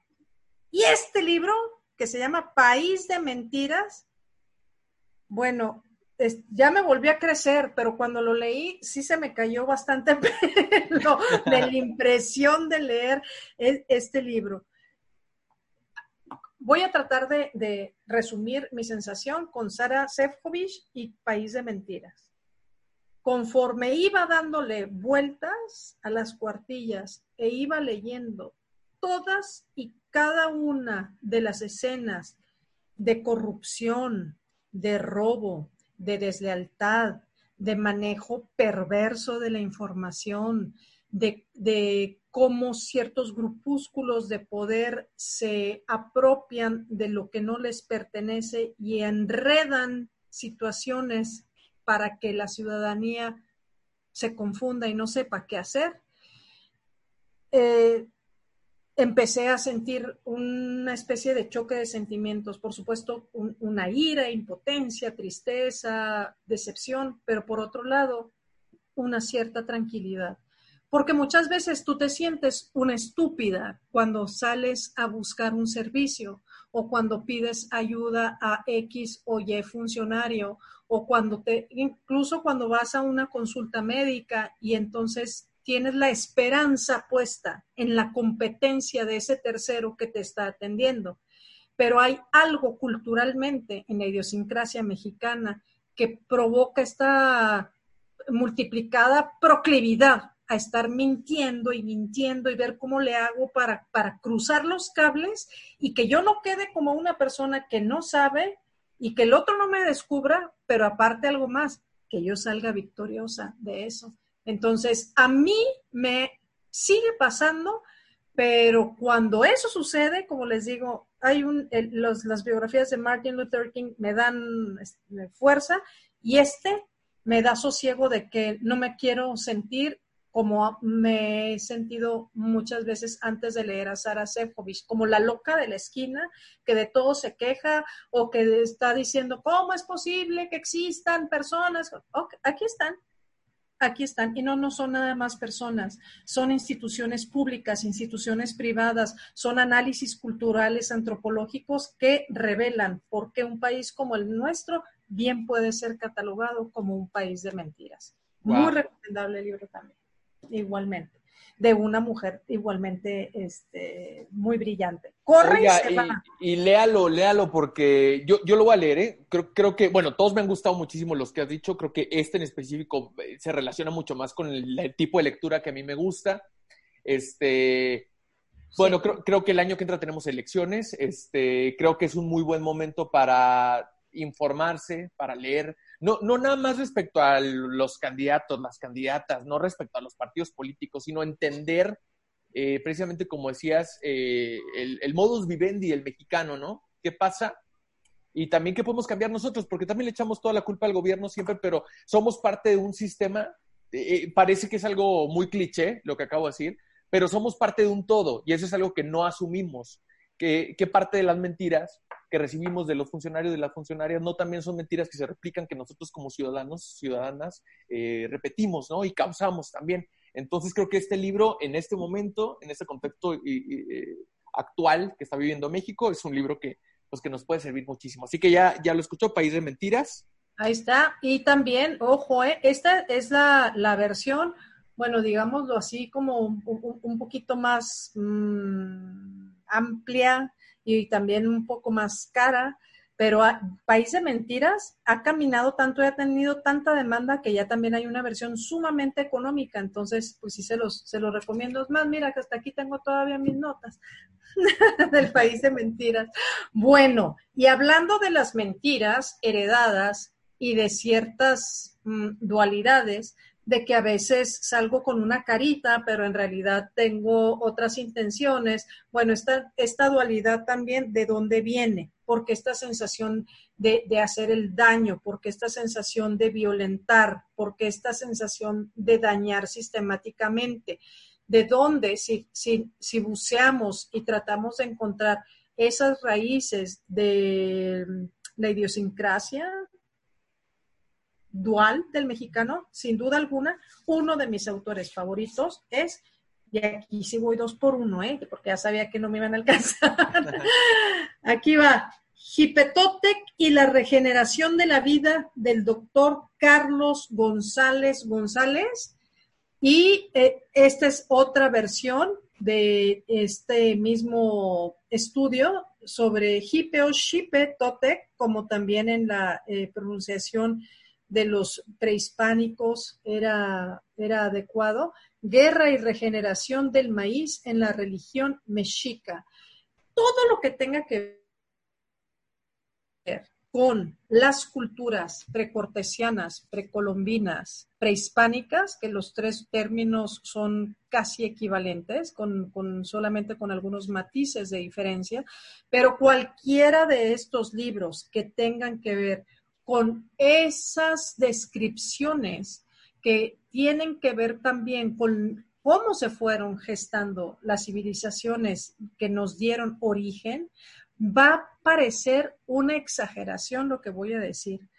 Y este libro, que se llama País de Mentiras, bueno, ya me volví a crecer, pero cuando lo leí sí se me cayó bastante de la impresión de leer e, este libro. Voy a tratar de, resumir mi sensación con Sara Sefcovic y País de Mentiras. Conforme iba dándole vueltas a las cuartillas e iba leyendo todas y cada una de las escenas de corrupción, de robo, de deslealtad, de manejo perverso de la información, de, cómo ciertos grupúsculos de poder se apropian de lo que no les pertenece y enredan situaciones para que la ciudadanía se confunda y no sepa qué hacer. Eh, empecé a sentir una especie de choque de sentimientos, por supuesto, una ira, impotencia, tristeza, decepción, pero por otro lado, una cierta tranquilidad. Porque muchas veces tú te sientes una estúpida cuando sales a buscar un servicio o cuando pides ayuda a X o Y funcionario o cuando te, incluso cuando vas a una consulta médica y entonces tienes la esperanza puesta en la competencia de ese tercero que te está atendiendo. Pero hay algo culturalmente en la idiosincrasia mexicana que provoca esta multiplicada proclividad a estar mintiendo y mintiendo y ver cómo le hago para, para cruzar los cables y que yo no quede como una persona que no sabe y que el otro no me descubra, pero aparte algo más, que yo salga victoriosa de eso. Entonces, a mí me sigue pasando, pero cuando eso sucede, como les digo, hay un, las biografías de Martin Luther King me dan este, fuerza y este me da sosiego de que no me quiero sentir como me he sentido muchas veces antes de leer a Sara Sefcovic, como la loca de la esquina, que de todo se queja o que está diciendo, ¿cómo es posible que existan personas? aquí están, aquí están. Y no, no son nada más personas, son instituciones públicas, instituciones privadas, son análisis culturales, antropológicos que revelan por qué un país como el nuestro bien puede ser catalogado como un país de mentiras. Muy recomendable el libro también igualmente, de una mujer igualmente este, muy brillante. Corre y, léalo, léalo, porque yo, yo lo voy a leer, ¿eh? creo, creo que, bueno, todos me han gustado muchísimo los que has dicho, creo que este en específico eh, se relaciona mucho más con el, tipo de lectura que a mí me gusta. Este, bueno, creo, creo, que el año que entra tenemos elecciones. Este, creo que es un muy buen momento para informarse, para leer, no, no nada más respecto a los candidatos, las candidatas, no respecto a los partidos políticos, sino entender eh, precisamente como decías, eh, el, modus vivendi, el mexicano, ¿no? ¿Qué pasa? Y también qué podemos cambiar nosotros, porque también le echamos toda la culpa al gobierno siempre, pero somos parte de un sistema, eh, parece que es algo muy cliché lo que acabo de decir, pero somos parte de un todo y eso es algo que no asumimos, que, que parte de las mentiras que recibimos de los funcionarios de las funcionarias no también son mentiras que se replican que nosotros como ciudadanos, ciudadanas, eh, repetimos, ¿no? Y causamos también. Entonces creo que este libro, en este momento, en este contexto eh, actual que está viviendo México, es un libro que, pues, que nos puede servir muchísimo. Así que ya, ya lo escuchó, País de Mentiras. Ahí está. Y también, ojo, eh, esta es la, la versión, bueno, digámoslo así, como un, poquito más mmm, amplia, y también un poco más cara, pero País de Mentiras ha caminado tanto y ha tenido tanta demanda que ya también hay una versión sumamente económica, entonces pues sí se los, se los recomiendo. Es más, mira que hasta aquí tengo todavía mis notas del País de Mentiras. Bueno, y hablando de las mentiras heredadas y de ciertas mm, dualidades, de que a veces salgo con una carita, pero en realidad tengo otras intenciones. Bueno, esta, esta dualidad también, ¿de dónde viene? Porque esta sensación de, hacer el daño, porque esta sensación de violentar, porque esta sensación de dañar sistemáticamente. ¿De dónde? Si, si, si buceamos y tratamos de encontrar esas raíces de la idiosincrasia, dual del mexicano, sin duda alguna, uno de mis autores favoritos es, y aquí sí voy dos por uno, ¿eh? porque ya sabía que no me iban a alcanzar. aquí va, Hipetotec y la regeneración de la vida del doctor Carlos González González. Y eh, esta es otra versión de este mismo estudio sobre Hipe o Totec, como también en la eh, pronunciación de los prehispánicos era, era adecuado. Guerra y regeneración del maíz en la religión mexica. Todo lo que tenga que ver con las culturas precortesianas, precolombinas, prehispánicas, que los tres términos son casi equivalentes, con, con, solamente con algunos matices de diferencia, pero cualquiera de estos libros que tengan que ver con esas descripciones que tienen que ver también con cómo se fueron gestando las civilizaciones que nos dieron origen, va a parecer una exageración lo que voy a decir,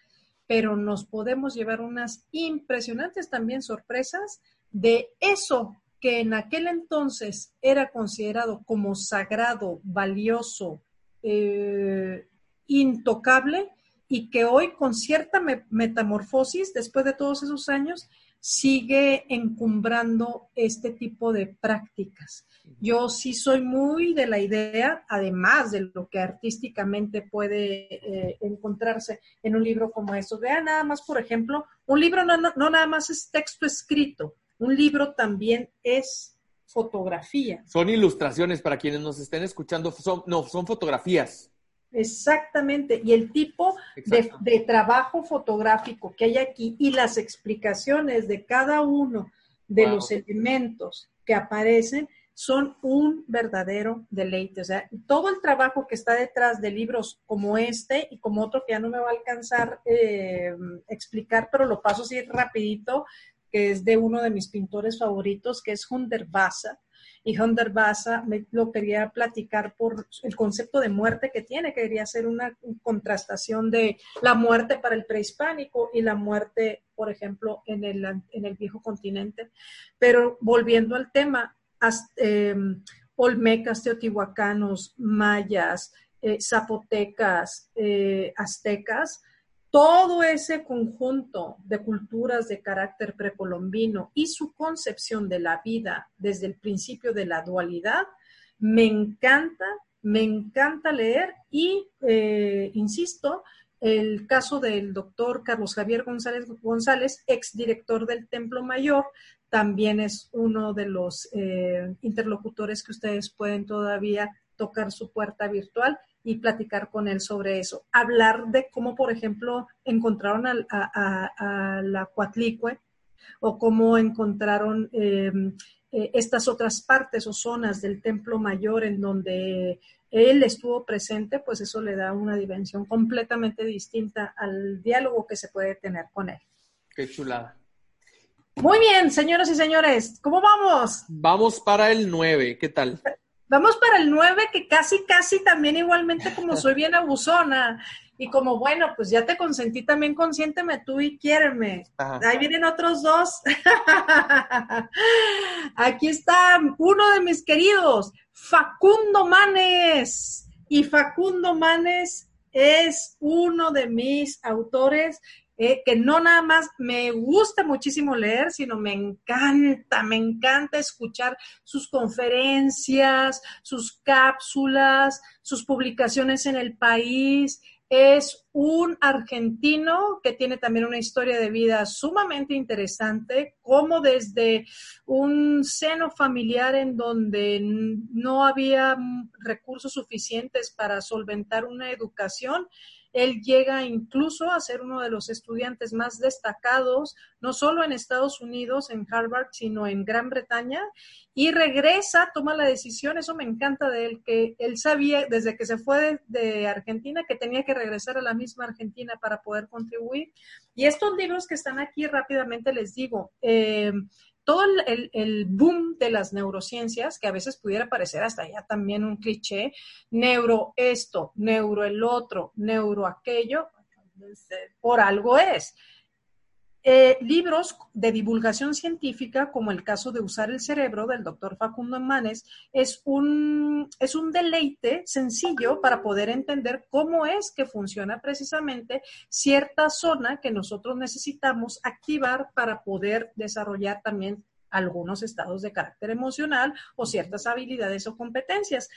pero nos podemos llevar unas impresionantes también sorpresas de eso que en aquel entonces era considerado como sagrado, valioso, eh, intocable, y que hoy con cierta metamorfosis, después de todos esos años, sigue encumbrando este tipo de prácticas. Yo sí soy muy de la idea, además de lo que artísticamente puede eh, encontrarse en un libro como estos. Vean nada más, por ejemplo, un libro no, no, nada más es texto escrito, un libro también es fotografía. Son ilustraciones para quienes nos estén escuchando, son, no, son fotografías. Exactamente, y el tipo de, de, trabajo fotográfico que hay aquí y las explicaciones de cada uno de los elementos que aparecen son un verdadero deleite. O sea, todo el trabajo que está detrás de libros como este y como otro que ya no me va a alcanzar eh, explicar, pero lo paso así rapidito, que es de uno de mis pintores favoritos, que es Hunter Bassa. Y Hunter Bassa me lo quería platicar por el concepto de muerte que tiene, que quería hacer una contrastación de la muerte para el prehispánico y la muerte, por ejemplo, en el, en el viejo continente. Pero volviendo al tema, Em, olmecas, teotihuacanos, mayas, eh, zapotecas, eh, aztecas, todo ese conjunto de culturas de carácter precolombino y su concepción de la vida desde el principio de la dualidad, me encanta, me encanta leer y, eh, insisto, el caso del doctor Carlos Javier González González, exdirector del Templo Mayor, también es uno de los eh, interlocutores que ustedes pueden todavía tocar su puerta virtual y platicar con él sobre eso. Hablar de cómo, por ejemplo, encontraron a, la Cuatlicue o cómo encontraron em, eh, estas otras partes o zonas del templo mayor en donde él estuvo presente, pues eso le da una dimensión completamente distinta al diálogo que se puede tener con él. Qué chulada. Muy bien, señoras y señores, ¿cómo vamos? Vamos para el 9, ¿qué tal? Vamos para el 9, que casi, casi también igualmente como soy bien abusona y como, bueno, pues ya te consentí también, consiénteme tú y quiéreme. Ahí vienen otros dos. Aquí está uno de mis queridos, Facundo Manes. Y Facundo Manes es uno de mis autores eh, que no nada más me gusta muchísimo leer, sino me encanta, me encanta escuchar sus conferencias, sus cápsulas, sus publicaciones en el país. Es un argentino que tiene también una historia de vida sumamente interesante, como desde un seno familiar en donde no había recursos suficientes para solventar una educación, él llega incluso a ser uno de los estudiantes más destacados, no solo en Estados Unidos, en Harvard, sino en Gran Bretaña, y regresa, toma la decisión, eso me encanta de él, que él sabía desde que se fue de, Argentina que tenía que regresar a la misma Argentina para poder contribuir. Y estos libros que están aquí rápidamente les digo, eh, todo el, boom de las neurociencias, que a veces pudiera parecer hasta ya también un cliché, neuro esto, neuro el otro, neuro aquello, por algo es. Eh, libros de divulgación científica, como el caso de Usar el Cerebro del doctor Facundo Manes, es un, es un deleite sencillo para poder entender cómo es que funciona precisamente cierta zona que nosotros necesitamos activar para poder desarrollar también algunos estados de carácter emocional o ciertas habilidades o competencias.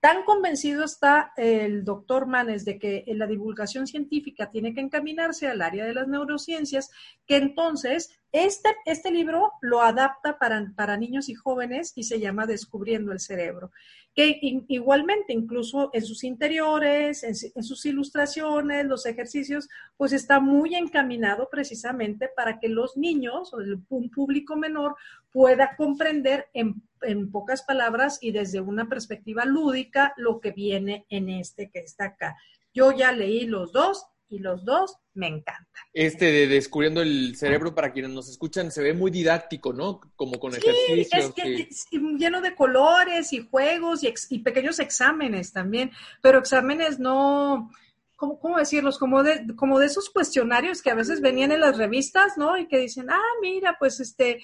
Tan convencido está el doctor Manes de que la divulgación científica tiene que encaminarse al área de las neurociencias, que entonces este, este libro lo adapta para, para niños y jóvenes y se llama Descubriendo el Cerebro que igualmente incluso en sus interiores, en, sus ilustraciones, los ejercicios, pues está muy encaminado precisamente para que los niños o un público menor pueda comprender en, en pocas palabras y desde una perspectiva lúdica lo que viene en este que está acá. Yo ya leí los dos y los dos me encantan. Este de Descubriendo el Cerebro, para quienes nos escuchan, se ve muy didáctico, ¿no? Como con ejercicios. Es que, lleno de colores y juegos y, pequeños exámenes también, pero exámenes no, ¿cómo, cómo decirlos? Como de, como de esos cuestionarios que a veces venían en las revistas, ¿no? Y que dicen, ah, mira, pues este,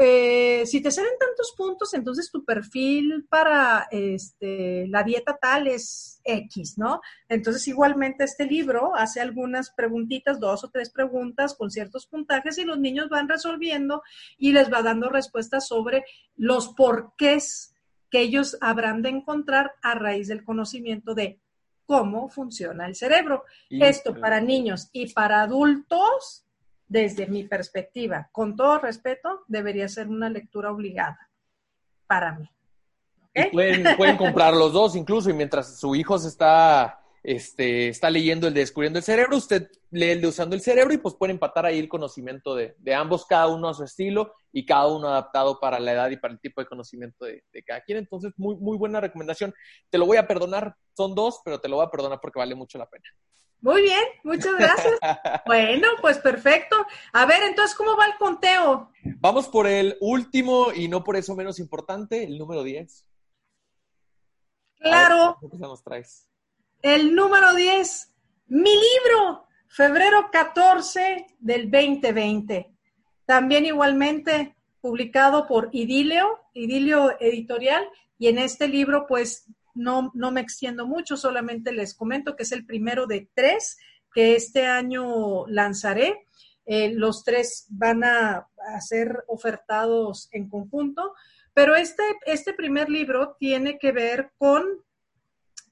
eh, si te salen tantos puntos, entonces tu perfil para este, la dieta tal es X, ¿no? Entonces, igualmente este libro hace algunas preguntitas, dos o tres preguntas con ciertos puntajes y los niños van resolviendo y les va dando respuestas sobre los porqués que ellos habrán de encontrar a raíz del conocimiento de cómo funciona el cerebro. Esto para niños y para adultos desde mi perspectiva, con todo respeto, debería ser una lectura obligada para mí. pueden, pueden comprar los dos incluso y mientras su hijo se está, este, está leyendo el de Descubriendo el Cerebro, usted lee el de Usando el Cerebro y pues pueden empatar ahí el conocimiento de, ambos, cada uno a su estilo y cada uno adaptado para la edad y para el tipo de conocimiento de, de, cada quien. Entonces, muy, muy buena recomendación. Te lo voy a perdonar, son dos, pero te lo voy a perdonar porque vale mucho la pena. Muy bien, muchas gracias. bueno, pues perfecto. A ver, entonces, ¿cómo va el conteo? Vamos por el último y no por eso menos importante, el número 10. Claro. ¿Qué nos traes? El número 10, mi libro, febrero 14 del 2020. También igualmente publicado por Idilio, Idilio Editorial, y en este libro pues no, no me extiendo mucho, solamente les comento que es el primero de tres que este año lanzaré. Eh, los tres van a, ser ofertados en conjunto, pero este, este primer libro tiene que ver con,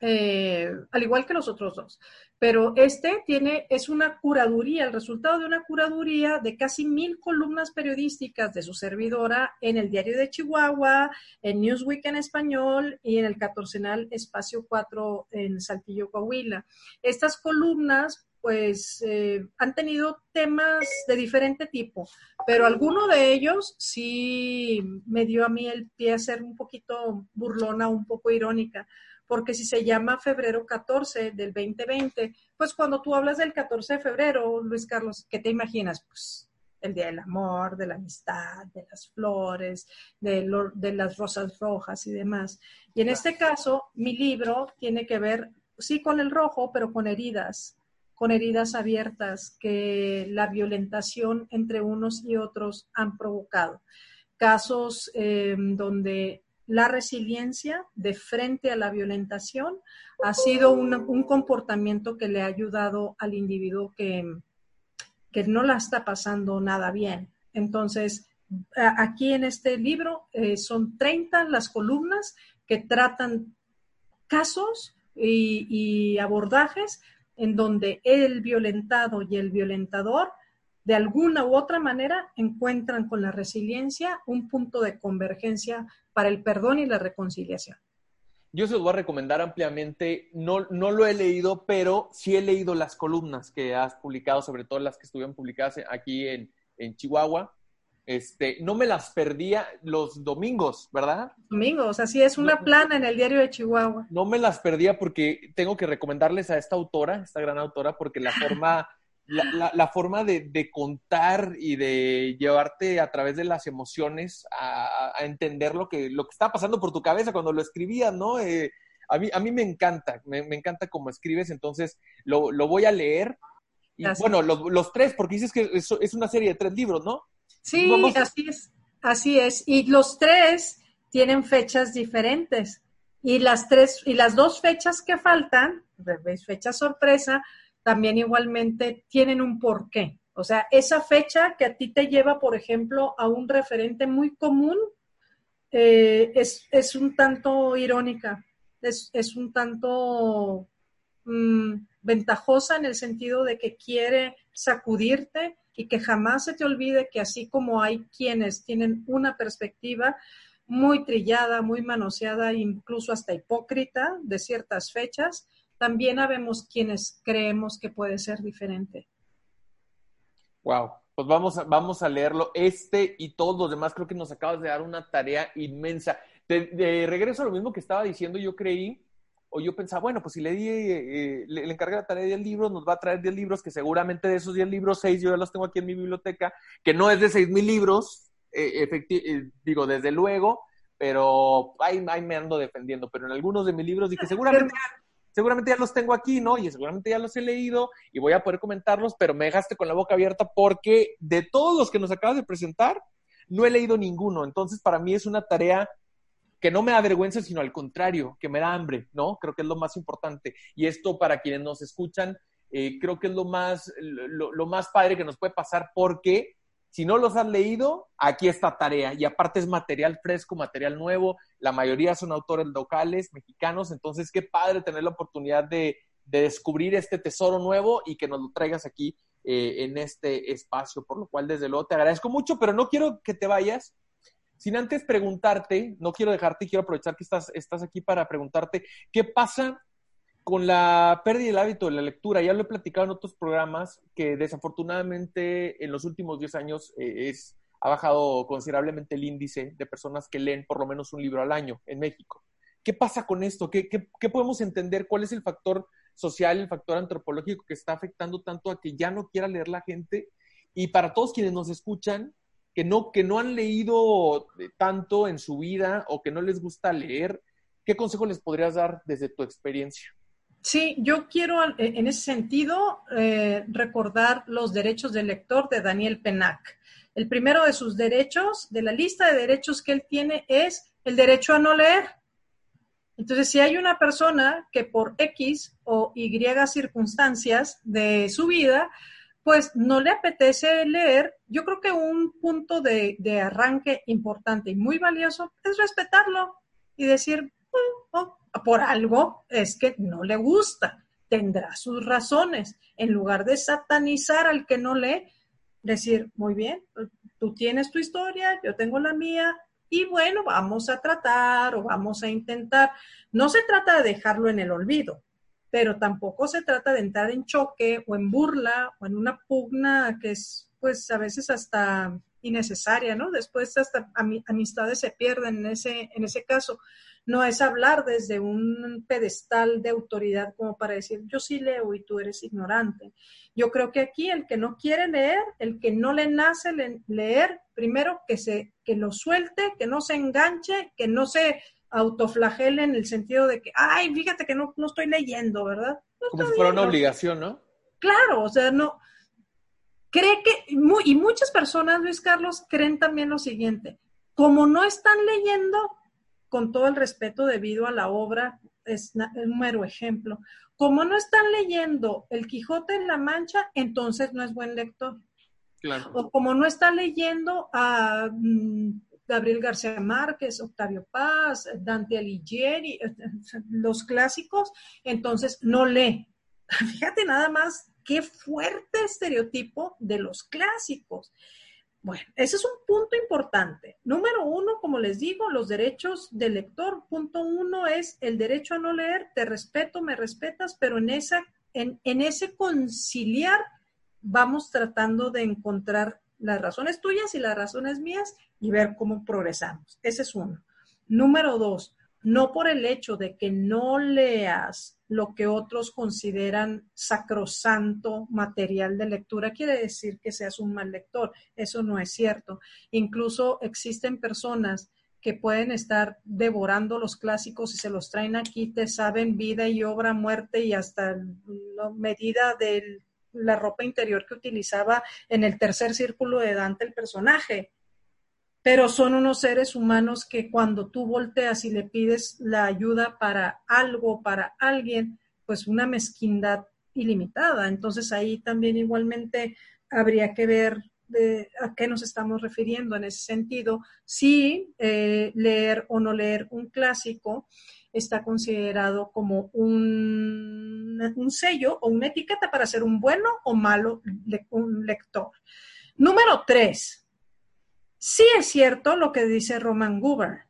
eh, al igual que los otros dos, pero este tiene, es una curaduría, el resultado de una curaduría de casi mil columnas periodísticas de su servidora en el Diario de Chihuahua, en Newsweek en español y en el catorcenal Espacio 4 en Saltillo, Coahuila. Estas columnas pues eh, han tenido temas de diferente tipo, pero alguno de ellos sí me dio a mí el pie a ser un poquito burlona, un poco irónica, porque si se llama febrero 14 del 2020, pues cuando tú hablas del 14 de febrero, Luis Carlos, ¿qué te imaginas? Pues el Día del Amor, de la amistad, de las flores, de, de las rosas rojas y demás. Y en este caso, mi libro tiene que ver, sí, con el rojo, pero con heridas, con heridas abiertas que la violentación entre unos y otros han provocado. Casos eh, donde la resiliencia de frente a la violentación ha sido un, comportamiento que le ha ayudado al individuo que, que no la está pasando nada bien. Entonces, aquí en este libro eh, son 30 las columnas que tratan casos y, y abordajes en donde el violentado y el violentador de alguna u otra manera encuentran con la resiliencia un punto de convergencia para el perdón y la reconciliación. Yo se los voy a recomendar ampliamente. No, no lo he leído, pero sí he leído las columnas que has publicado, sobre todo las que estuvieron publicadas aquí en, en Chihuahua. Este, no me las perdía los domingos, ¿verdad? Domingos, así es, una plana en el diario de Chihuahua. No me las perdía porque tengo que recomendarles a esta autora, esta gran autora, porque la forma la, la, forma de, de, contar y de llevarte a través de las emociones a, a, entender lo que, lo que está pasando por tu cabeza cuando lo escribías, ¿no? Eh, a, mí, a mí me encanta, me, me encanta cómo escribes, entonces lo, lo voy a leer. Y bueno, los, los, tres, porque dices que es, es, una serie de tres libros, ¿no? Sí, así es, así es. Y los tres tienen fechas diferentes. Y las tres, y las dos fechas que faltan, fecha sorpresa, también igualmente tienen un porqué. O sea, esa fecha que a ti te lleva, por ejemplo, a un referente muy común, eh, es, un tanto irónica, es, un tanto mm, ventajosa en el sentido de que quiere sacudirte y que jamás se te olvide que así como hay quienes tienen una perspectiva muy trillada, muy manoseada, incluso hasta hipócrita de ciertas fechas, también habemos quienes creemos que puede ser diferente. Wow, pues vamos a, vamos a leerlo. Este y todos los demás, creo que nos acabas de dar una tarea inmensa. De, regreso a lo mismo que estaba diciendo, yo creí, o yo pensaba, bueno, pues si le di, eh, le, encargué la tarea de 10 libros, nos va a traer 10 libros, que seguramente de esos 10 libros, 6 yo ya los tengo aquí en mi biblioteca, que no es de 6 mil libros, eh, eh, digo, desde luego, pero ahí, ahí, me ando defendiendo. Pero en algunos de mis libros dije, seguramente seguramente ya los tengo aquí, ¿no? Y seguramente ya los he leído y voy a poder comentarlos, pero me dejaste con la boca abierta porque de todos los que nos acabas de presentar, no he leído ninguno, entonces para mí es una tarea que no me da vergüenza, sino al contrario, que me da hambre, ¿no? Creo que es lo más importante. Y esto para quienes nos escuchan, eh, creo que es lo más, lo, más padre que nos puede pasar porque si no los has leído, aquí está tarea. Y aparte es material fresco, material nuevo. La mayoría son autores locales, mexicanos. Entonces, qué padre tener la oportunidad de, descubrir este tesoro nuevo y que nos lo traigas aquí eh, en este espacio. Por lo cual, desde luego, te agradezco mucho, pero no quiero que te vayas sin antes preguntarte, no quiero dejarte, quiero aprovechar que estás, estás aquí para preguntarte, ¿qué pasa con la pérdida del hábito de la lectura, ya lo he platicado en otros programas, que desafortunadamente en los últimos 10 años eh, ha bajado considerablemente el índice de personas que leen por lo menos un libro al año en México. ¿Qué pasa con esto? ¿Qué, qué podemos entender? ¿Cuál es el factor social, el factor antropológico que está afectando tanto a que ya no quiera leer la gente? Y para todos quienes nos escuchan, que no, que no han leído tanto en su vida o que no les gusta leer, ¿qué consejo les podrías dar desde tu experiencia? Sí, yo quiero eh, en ese sentido eh, recordar los derechos del lector de Daniel Penac. El primero de sus derechos, de la lista de derechos que él tiene, es el derecho a no leer. Entonces, si hay una persona que por X o Y circunstancias de su vida, pues no le apetece leer, yo creo que un punto de, arranque importante y muy valioso es respetarlo y decir, oh, por algo es que no le gusta, tendrá sus razones. En lugar de satanizar al que no lee, decir, muy bien, tú tienes tu historia, yo tengo la mía, y bueno, vamos a tratar o vamos a intentar. No se trata de dejarlo en el olvido, pero tampoco se trata de entrar en choque o en burla o en una pugna que es, pues, a veces hasta innecesaria, ¿no? Después hasta amistades se pierden en ese, en ese caso no es hablar desde un pedestal de autoridad como para decir yo sí leo y tú eres ignorante. Yo creo que aquí el que no quiere leer, el que no le nace leer, primero que se que lo suelte, que no se enganche, que no se autoflagele en el sentido de que, ay, fíjate que no, no estoy leyendo, ¿verdad? como si fuera una obligación, ¿no? Claro, o sea, no. Cree que, y muchas personas, Luis Carlos, creen también lo siguiente, como no están leyendo, con todo el respeto debido a la obra, es un mero ejemplo. Como no están leyendo El Quijote en la Mancha, entonces no es buen lector. O como no está leyendo a mm, Gabriel García Márquez, Octavio Paz, Dante Alighieri, los clásicos, entonces no lee. Fíjate nada más qué fuerte estereotipo de los clásicos. Bueno, ese es un punto importante. Número uno, como les digo, los derechos del lector. Punto uno es el derecho a no leer. Te respeto, me respetas, pero en, esa, en, en ese conciliar vamos tratando de encontrar las razones tuyas y las razones mías y ver cómo progresamos. Ese es uno. Número dos, no por el hecho de que no leas lo que otros consideran sacrosanto material de lectura, quiere decir que seas un mal lector. Eso no es cierto. Incluso existen personas que pueden estar devorando los clásicos y se los traen aquí, te saben vida y obra, muerte y hasta la medida de la ropa interior que utilizaba en el tercer círculo de Dante el personaje pero son unos seres humanos que cuando tú volteas y le pides la ayuda para algo, para alguien, pues una mezquindad ilimitada. Entonces ahí también igualmente habría que ver a qué nos estamos refiriendo en ese sentido. Si eh, leer o no leer un clásico está considerado como un, sello o una etiqueta para ser un bueno o malo lector. Número tres, Sí es cierto lo que dice Roman Guber.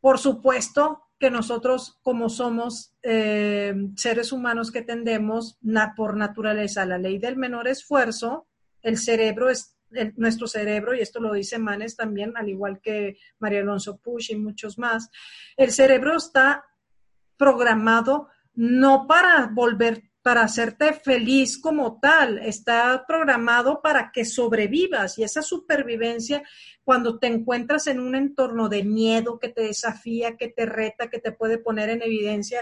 Por supuesto que nosotros, como somos eh, seres humanos que tendemos por naturaleza la ley del menor esfuerzo, el cerebro es nuestro cerebro, y esto lo dice Manes también, al igual que María Alonso Push y muchos más, el cerebro está programado no para volver para hacerte feliz como tal, está programado para que sobrevivas y esa supervivencia cuando te encuentras en un entorno de miedo que te desafía, que te reta, que te puede poner en evidencia,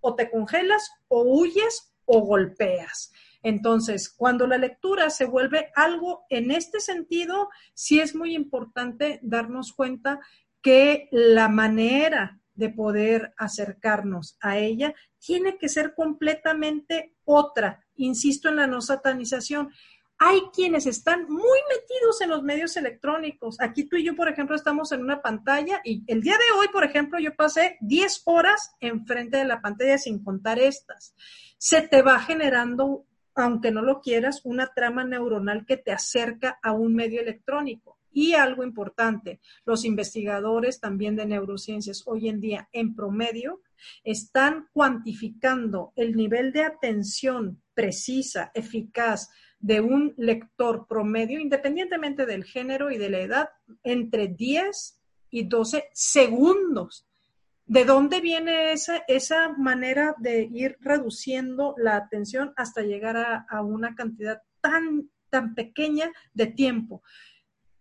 o te congelas o huyes o golpeas. Entonces, cuando la lectura se vuelve algo en este sentido, sí es muy importante darnos cuenta que la manera de poder acercarnos a ella tiene que ser completamente otra. Insisto en la no satanización. Hay quienes están muy metidos en los medios electrónicos. Aquí tú y yo, por ejemplo, estamos en una pantalla y el día de hoy, por ejemplo, yo pasé 10 horas enfrente de la pantalla sin contar estas. Se te va generando, aunque no lo quieras, una trama neuronal que te acerca a un medio electrónico. Y algo importante, los investigadores también de neurociencias hoy en día en promedio están cuantificando el nivel de atención precisa, eficaz de un lector promedio, independientemente del género y de la edad, entre 10 y 12 segundos. ¿De dónde viene esa, esa manera de ir reduciendo la atención hasta llegar a, una cantidad tan, tan pequeña de tiempo?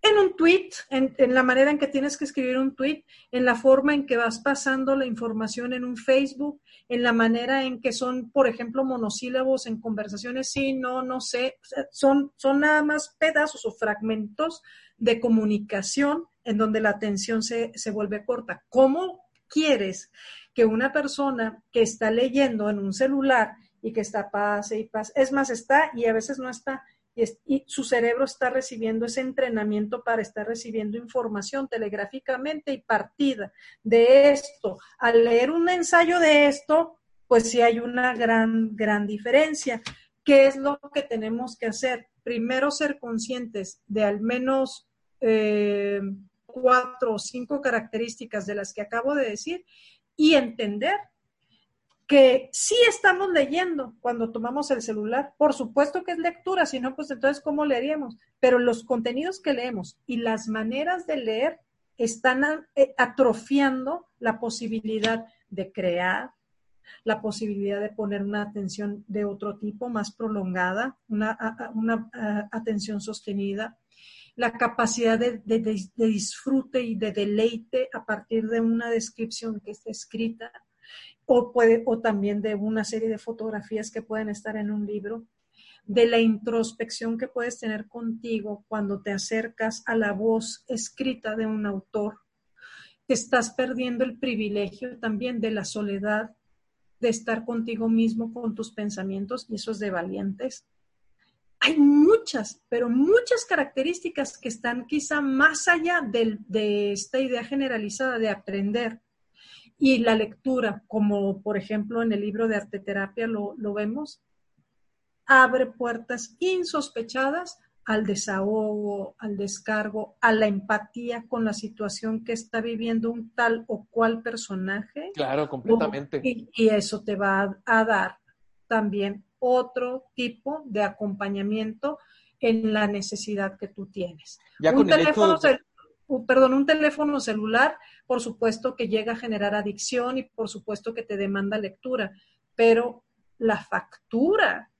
En un tweet, en, la manera en que tienes que escribir un tweet, en la forma en que vas pasando la información en un Facebook, en la manera en que son, por ejemplo, monosílabos en conversaciones, sí, no, no sé, son, son nada más pedazos o fragmentos de comunicación en donde la atención se, se vuelve corta. ¿Cómo quieres que una persona que está leyendo en un celular y que está pase y pase, es más, está y a veces no está, y, su cerebro está recibiendo ese entrenamiento para estar recibiendo información telegráficamente y partida de esto. Al leer un ensayo de esto, pues sí hay una gran, gran diferencia. ¿Qué es lo que tenemos que hacer? Primero ser conscientes de al menos eh, cuatro o cinco características de las que acabo de decir y entender que sí estamos leyendo cuando tomamos el celular. Por supuesto que es lectura, si no, pues entonces, ¿cómo leeríamos? Pero los contenidos que leemos y las maneras de leer están eh, atrofiando la posibilidad de crear, la posibilidad de poner una atención de otro tipo, más prolongada, una, atención sostenida, la capacidad de, de disfrute y de deleite a partir de una descripción que está escrita o, puede, o también de una serie de fotografías que pueden estar en un libro, de la introspección que puedes tener contigo cuando te acercas a la voz escrita de un autor. Te estás perdiendo el privilegio también de la soledad, de estar contigo mismo con tus pensamientos, y eso es de valientes. Hay muchas, pero muchas características que están quizá más allá de, de esta idea generalizada de aprender y la lectura, como por ejemplo en el libro de arteterapia lo, lo vemos, abre puertas insospechadas al desahogo, al descargo, a la empatía con la situación que está viviendo un tal o cual personaje. Claro, completamente. Y, eso te va a, dar también otro tipo de acompañamiento en la necesidad que tú tienes. un teléfono, perdón, un teléfono celular por supuesto que llega a generar adicción y por supuesto que te demanda lectura, pero la factura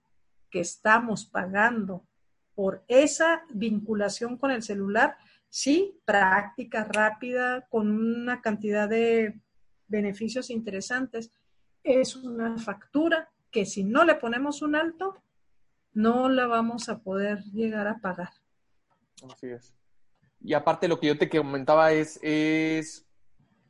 que estamos pagando por esa vinculación con el celular, sí, práctica, rápida, con una cantidad de beneficios interesantes, es una factura que si no le ponemos un alto, no la vamos a poder llegar a pagar. Así es. Y aparte lo que yo te comentaba es, es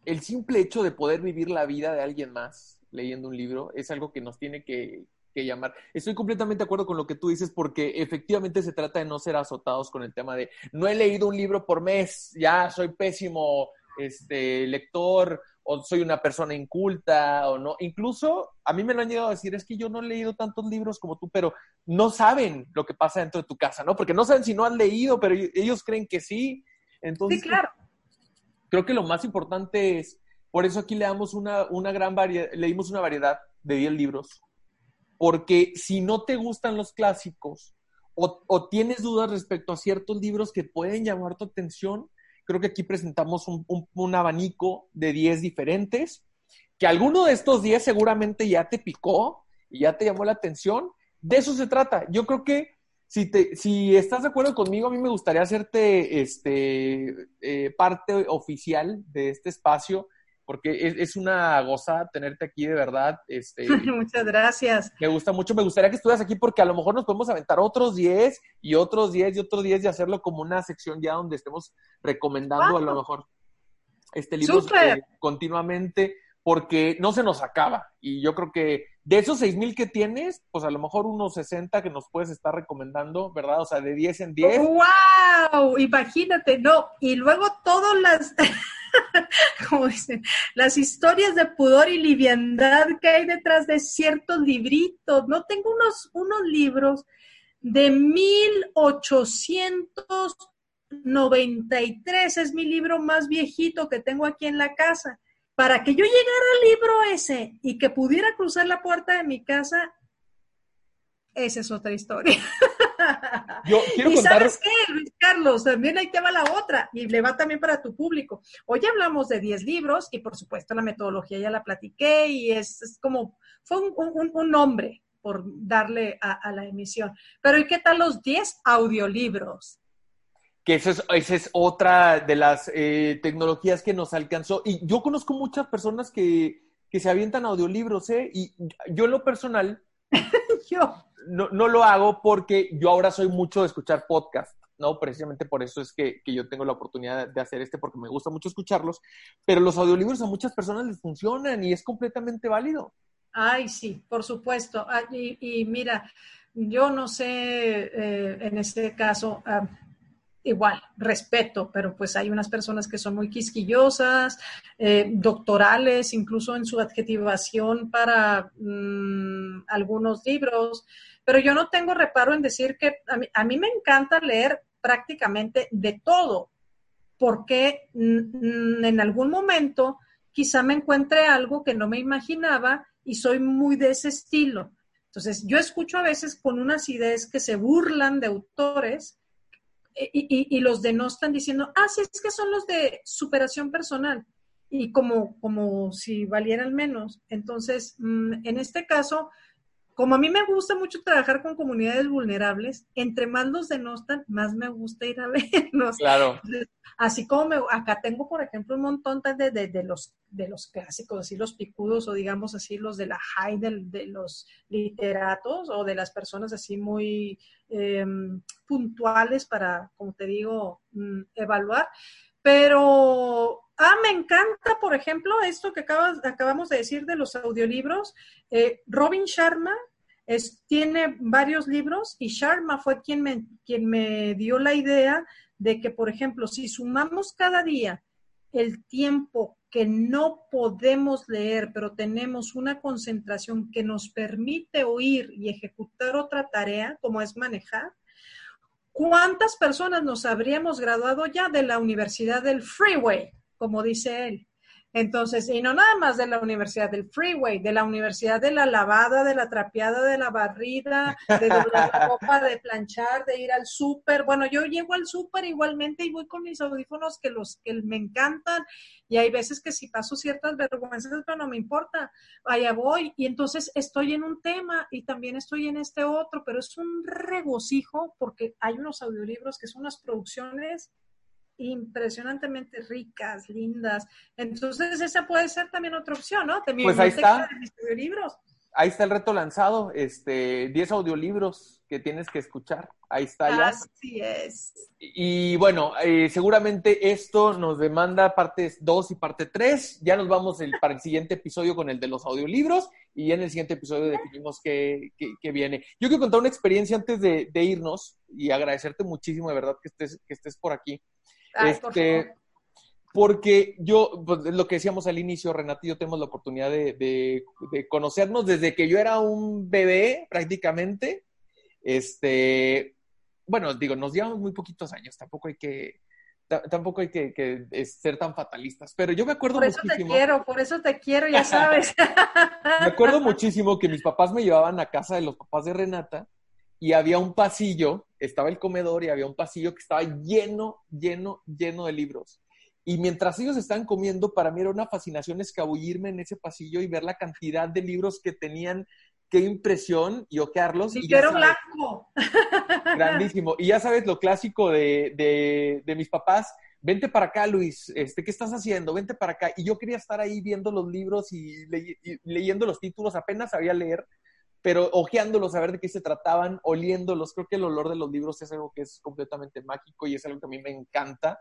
el simple hecho de poder vivir la vida de alguien más leyendo un libro es algo que nos tiene que, llamar. Estoy completamente de acuerdo con lo que tú dices porque efectivamente se trata de no ser azotados con el tema de no he leído un libro por mes, ya soy pésimo este, lector o soy una persona inculta o no. Incluso a mí me lo han llegado a decir, es que yo no he leído tantos libros como tú, pero no saben lo que pasa dentro de tu casa, ¿no? Porque no saben si no han leído, pero ellos creen que sí. Entonces, sí, claro creo que lo más importante es, por eso aquí le damos una, una gran variedad, leímos una variedad de 10 libros, porque si no te gustan los clásicos o, o, tienes dudas respecto a ciertos libros que pueden llamar tu atención, creo que aquí presentamos un, abanico de 10 diferentes, que alguno de estos 10 seguramente ya te picó y ya te llamó la atención. De eso se trata. Yo creo que si, te, si estás de acuerdo conmigo, a mí me gustaría hacerte este, eh, parte oficial de este espacio porque es, una gozada tenerte aquí de verdad. Este, Muchas gracias. Me gusta mucho, me gustaría que estuvieras aquí porque a lo mejor nos podemos aventar otros 10 y otros 10 y otros 10 y hacerlo como una sección ya donde estemos recomendando a lo mejor este libro continuamente porque no se nos acaba. Y yo creo que de esos seis mil que tienes, pues a lo mejor unos 60 que nos puedes estar recomendando, ¿verdad? O sea, de 10 en 10. ¡Wow! Imagínate, no. Y luego todas las, como dicen, las historias de pudor y liviandad que hay detrás de ciertos libritos. No tengo unos, unos libros de 1893, es mi libro más viejito que tengo aquí en la casa para que yo llegara al libro ese y que pudiera cruzar la puerta de mi casa, esa es otra historia. Yo quiero ¿Y contar... sabes qué, Luis Carlos? También ahí te va la otra y le va también para tu público. Hoy hablamos de 10 libros y por supuesto la metodología ya la platiqué y es, como, fue un, nombre por darle a, a, la emisión. Pero ¿y qué tal los 10 audiolibros? que esa es, esa es otra de las eh, tecnologías que nos alcanzó. Y yo conozco muchas personas que, que se avientan audiolibros, ¿eh? Y yo en lo personal, yo no, no, lo hago porque yo ahora soy mucho de escuchar podcast, ¿no? Precisamente por eso es que, yo tengo la oportunidad de hacer este, porque me gusta mucho escucharlos. Pero los audiolibros a muchas personas les funcionan y es completamente válido. Ay, sí, por supuesto. Ah, y, mira, yo no sé eh, en este caso. Uh, igual, respeto, pero pues hay unas personas que son muy quisquillosas, eh, doctorales, incluso en su adjetivación para mm, algunos libros, pero yo no tengo reparo en decir que a mí, me encanta leer prácticamente de todo, porque en algún momento quizá me encuentre algo que no me imaginaba y soy muy de ese estilo. Entonces, yo escucho a veces con unas ideas que se burlan de autores, y, los de no están diciendo, ah, sí, es que son los de superación personal y como, como si valieran menos. Entonces, mm, en este caso, como a mí me gusta mucho trabajar con comunidades vulnerables, entre más los denostan, más me gusta ir a verlos. Claro. Así como me, acá tengo, por ejemplo, un montón de, de, los, de los clásicos, así los picudos o digamos así los de la high de, los literatos o de las personas así muy em, puntuales para, como te digo, mm, evaluar. Pero Ah, me encanta, por ejemplo, esto que acabamos de decir de los audiolibros. Eh, Robin Sharma tiene varios libros y Sharma fue quien me, quien me dio la idea de que, por ejemplo, si sumamos cada día el tiempo que no podemos leer, pero tenemos una concentración que nos permite oír y ejecutar otra tarea, como es manejar, ¿cuántas personas nos habríamos graduado ya de la Universidad del Freeway? Como dice él. Entonces, y no nada más de la Universidad del Freeway, de la Universidad de la lavada, de la trapeada, de la barrida, de doblar la ropa, de planchar, de ir al súper. Bueno, yo llego al súper igualmente y voy con mis audífonos que los que me encantan. Y hay veces que si paso ciertas vergüenzas, pero no me importa, allá voy. Y entonces estoy en un tema y también estoy en este otro, pero es un regocijo porque hay unos audiolibros que son unas producciones impresionantemente ricas, lindas. Entonces, esa puede ser también otra opción, ¿no? pues ahí está. Ahí está el reto lanzado, este, 10 audiolibros que tienes que escuchar. Ahí está ya. Así es. Y bueno, eh, seguramente esto nos demanda partes 2 y parte 3. Ya nos vamos el, para el siguiente episodio con el de los audiolibros y en el siguiente episodio definimos qué, qué, viene. Yo quiero contar una experiencia antes de, de, irnos y agradecerte muchísimo de verdad que estés, que estés por aquí este, porque yo, pues, lo que decíamos al inicio, Renata y yo tenemos la oportunidad de, conocernos desde que yo era un bebé prácticamente. Este, bueno, digo, nos llevamos muy poquitos años, tampoco hay que, tampoco hay que, ser tan fatalistas, pero yo me acuerdo muchísimo. Por eso te quiero, por eso te quiero, ya sabes. me acuerdo muchísimo que mis papás me llevaban a casa de los papás de Renata y había un pasillo, estaba el comedor y había un pasillo que estaba lleno, lleno, lleno de libros. Y mientras ellos estaban comiendo, para mí era una fascinación escabullirme en ese pasillo y ver la cantidad de libros que tenían. Qué impresión y ojearlos. Sí, pero blanco. Grandísimo. Y ya sabes, lo clásico de, de, de mis papás, vente para acá, Luis, este, ¿qué estás haciendo? Vente para acá. Y yo quería estar ahí viendo los libros y, leyendo los títulos, apenas sabía leer, pero ojeándolos, a ver de qué se trataban, oliéndolos. Creo que el olor de los libros es algo que es completamente mágico y es algo que a mí me encanta.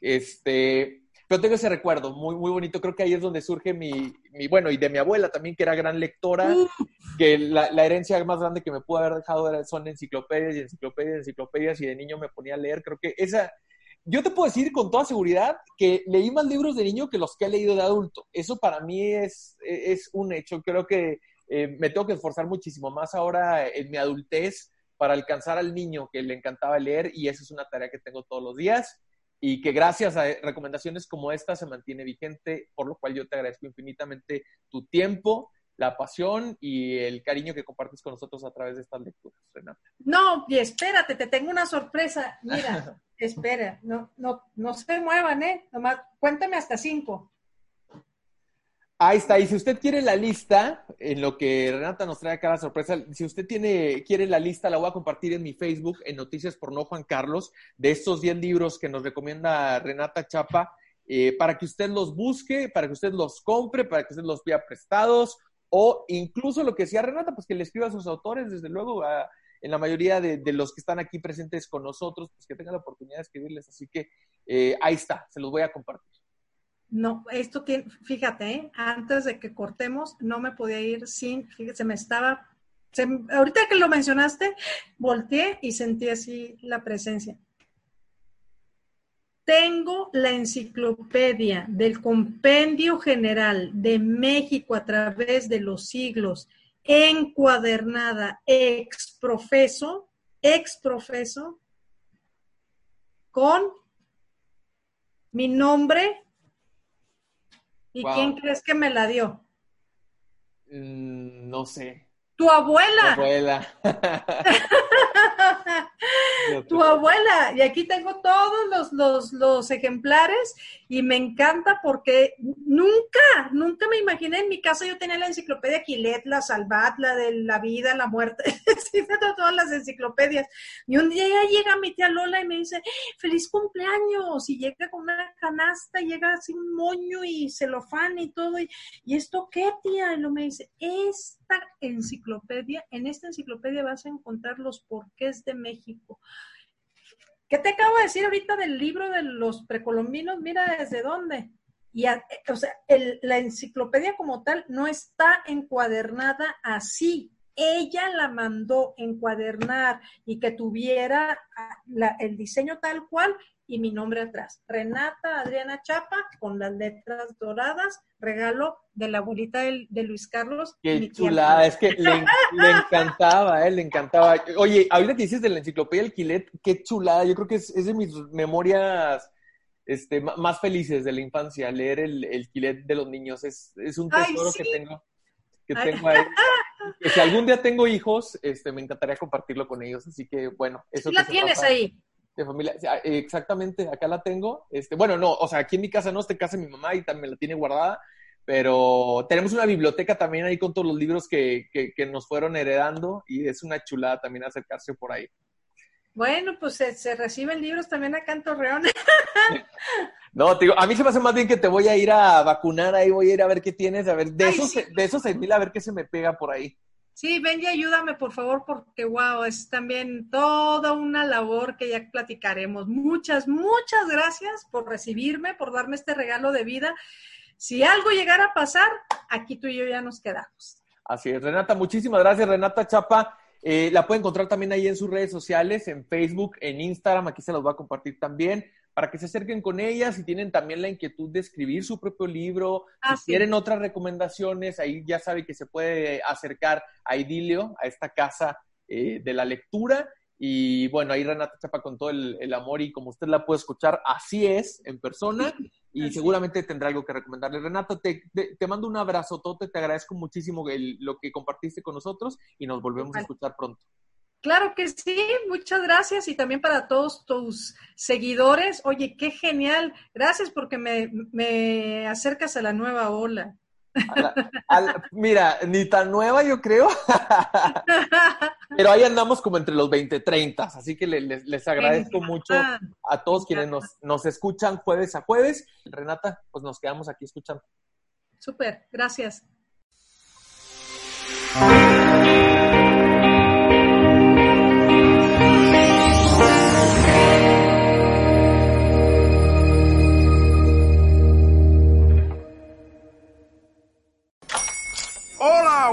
Este, pero tengo ese recuerdo muy, muy bonito. Creo que ahí es donde surge mi, mi bueno, y de mi abuela también, que era gran lectora, que la, la, herencia más grande que me pudo haber dejado era, son enciclopedias y enciclopedias y enciclopedias, y de niño me ponía a leer. Creo que esa, yo te puedo decir con toda seguridad que leí más libros de niño que los que he leído de adulto. Eso para mí es, es un hecho. Creo que eh, me tengo que esforzar muchísimo más ahora en mi adultez para alcanzar al niño que le encantaba leer y esa es una tarea que tengo todos los días y que gracias a recomendaciones como esta se mantiene vigente, por lo cual yo te agradezco infinitamente tu tiempo, la pasión y el cariño que compartes con nosotros a través de estas lecturas, Renata. No, y espérate, te tengo una sorpresa. Mira, espera, no, no, no se muevan, ¿eh? Nomás cuéntame hasta cinco. Ahí está. Y si usted quiere la lista, en lo que Renata nos trae la sorpresa, si usted tiene, quiere la lista, la voy a compartir en mi Facebook, en Noticias por No Juan Carlos, de estos 10 libros que nos recomienda Renata Chapa, eh, para que usted los busque, para que usted los compre, para que usted los pida prestados, o incluso lo que decía Renata, pues que le escriba a sus autores, desde luego, en la mayoría de, los que están aquí presentes con nosotros, pues que tengan la oportunidad de escribirles. Así que eh, ahí está, se los voy a compartir. No, esto tiene, fíjate, ¿eh? antes de que cortemos, no me podía ir sin, fíjate, se me estaba, ahorita que lo mencionaste, volteé y sentí así la presencia. Tengo la enciclopedia del Compendio General de México a través de los siglos, encuadernada, exprofeso, exprofeso, con mi nombre ¿Y quién crees que me la dio? Mm, no sé. Tu abuela. Tu abuela. tu abuela. Y aquí tengo todos los, los, ejemplares y me encanta porque nunca, nunca me imaginé en mi casa yo tenía la enciclopedia Quilet, la Salvat, la de la vida, la muerte, todas las enciclopedias. Y un día llega mi tía Lola y me dice, feliz cumpleaños, y llega con una canasta, llega así un moño y celofán y todo, y, ¿y esto qué, tía? Y lo me dice, esta enciclopedia, en esta enciclopedia vas a encontrar los porqués de México. ¿Qué te acabo de decir ahorita del libro de los precolombinos? Mira desde dónde. Y, o sea, la enciclopedia como tal no está encuadernada así. Ella la mandó encuadernar y que tuviera ah, el diseño tal cual y mi nombre atrás. Renata Adriana Chapa, con las letras doradas, regalo de la abuelita de, Luis Carlos. Qué chulada, es que le, encantaba, eh, le encantaba. Oye, ahorita que dices de la enciclopedia Alquilet, qué chulada, yo creo que es, de mis memorias este, más felices de la infancia, leer el, el de los niños, es, un tesoro que tengo. Que tengo ahí. Que si algún día tengo hijos, este, me encantaría compartirlo con ellos. Así que, bueno, eso. la tienes ahí de familia. Exactamente, acá la tengo. Este, bueno, no, o sea, aquí en mi casa no, está en casa de mi mamá y también la tiene guardada, pero tenemos una biblioteca también ahí con todos los libros que, que, nos fueron heredando y es una chulada también acercarse por ahí. Bueno, pues se, reciben libros también acá en Torreón. No, te digo, a mí se me hace más bien que te voy a ir a vacunar ahí, voy a ir a ver qué tienes, a ver, de esos, de esos seis mil, a ver qué se me pega por ahí. Sí, ven y ayúdame, por favor, porque wow, es también toda una labor que ya platicaremos. Muchas, muchas gracias por recibirme, por darme este regalo de vida. Si algo llegara a pasar, aquí tú y yo ya nos quedamos. Así es, Renata, muchísimas gracias, Renata Chapa. Eh, la puede encontrar también ahí en sus redes sociales, en Facebook, en Instagram, aquí se los va a compartir también para que se acerquen con ellas si tienen también la inquietud de escribir su propio libro, si ah, quieren otras recomendaciones, ahí ya sabe que se puede acercar a Idilio, a esta casa eh, de la lectura. Y bueno, ahí Renata Chapa con todo el, amor y como usted la puede escuchar, así es, en persona, y seguramente tendrá algo que recomendarle. Renata, te, te, mando un abrazo, te agradezco muchísimo lo que compartiste con nosotros y nos volvemos a escuchar pronto. Claro que sí, muchas gracias y también para todos tus seguidores. Oye, qué genial. Gracias porque me, me acercas a la nueva ola. mira, ni tan nueva yo creo, pero ahí andamos como entre los 20, 30, así que les, agradezco mucho a todos quienes nos, nos escuchan jueves a jueves. Renata, pues nos quedamos aquí escuchando. Súper, gracias.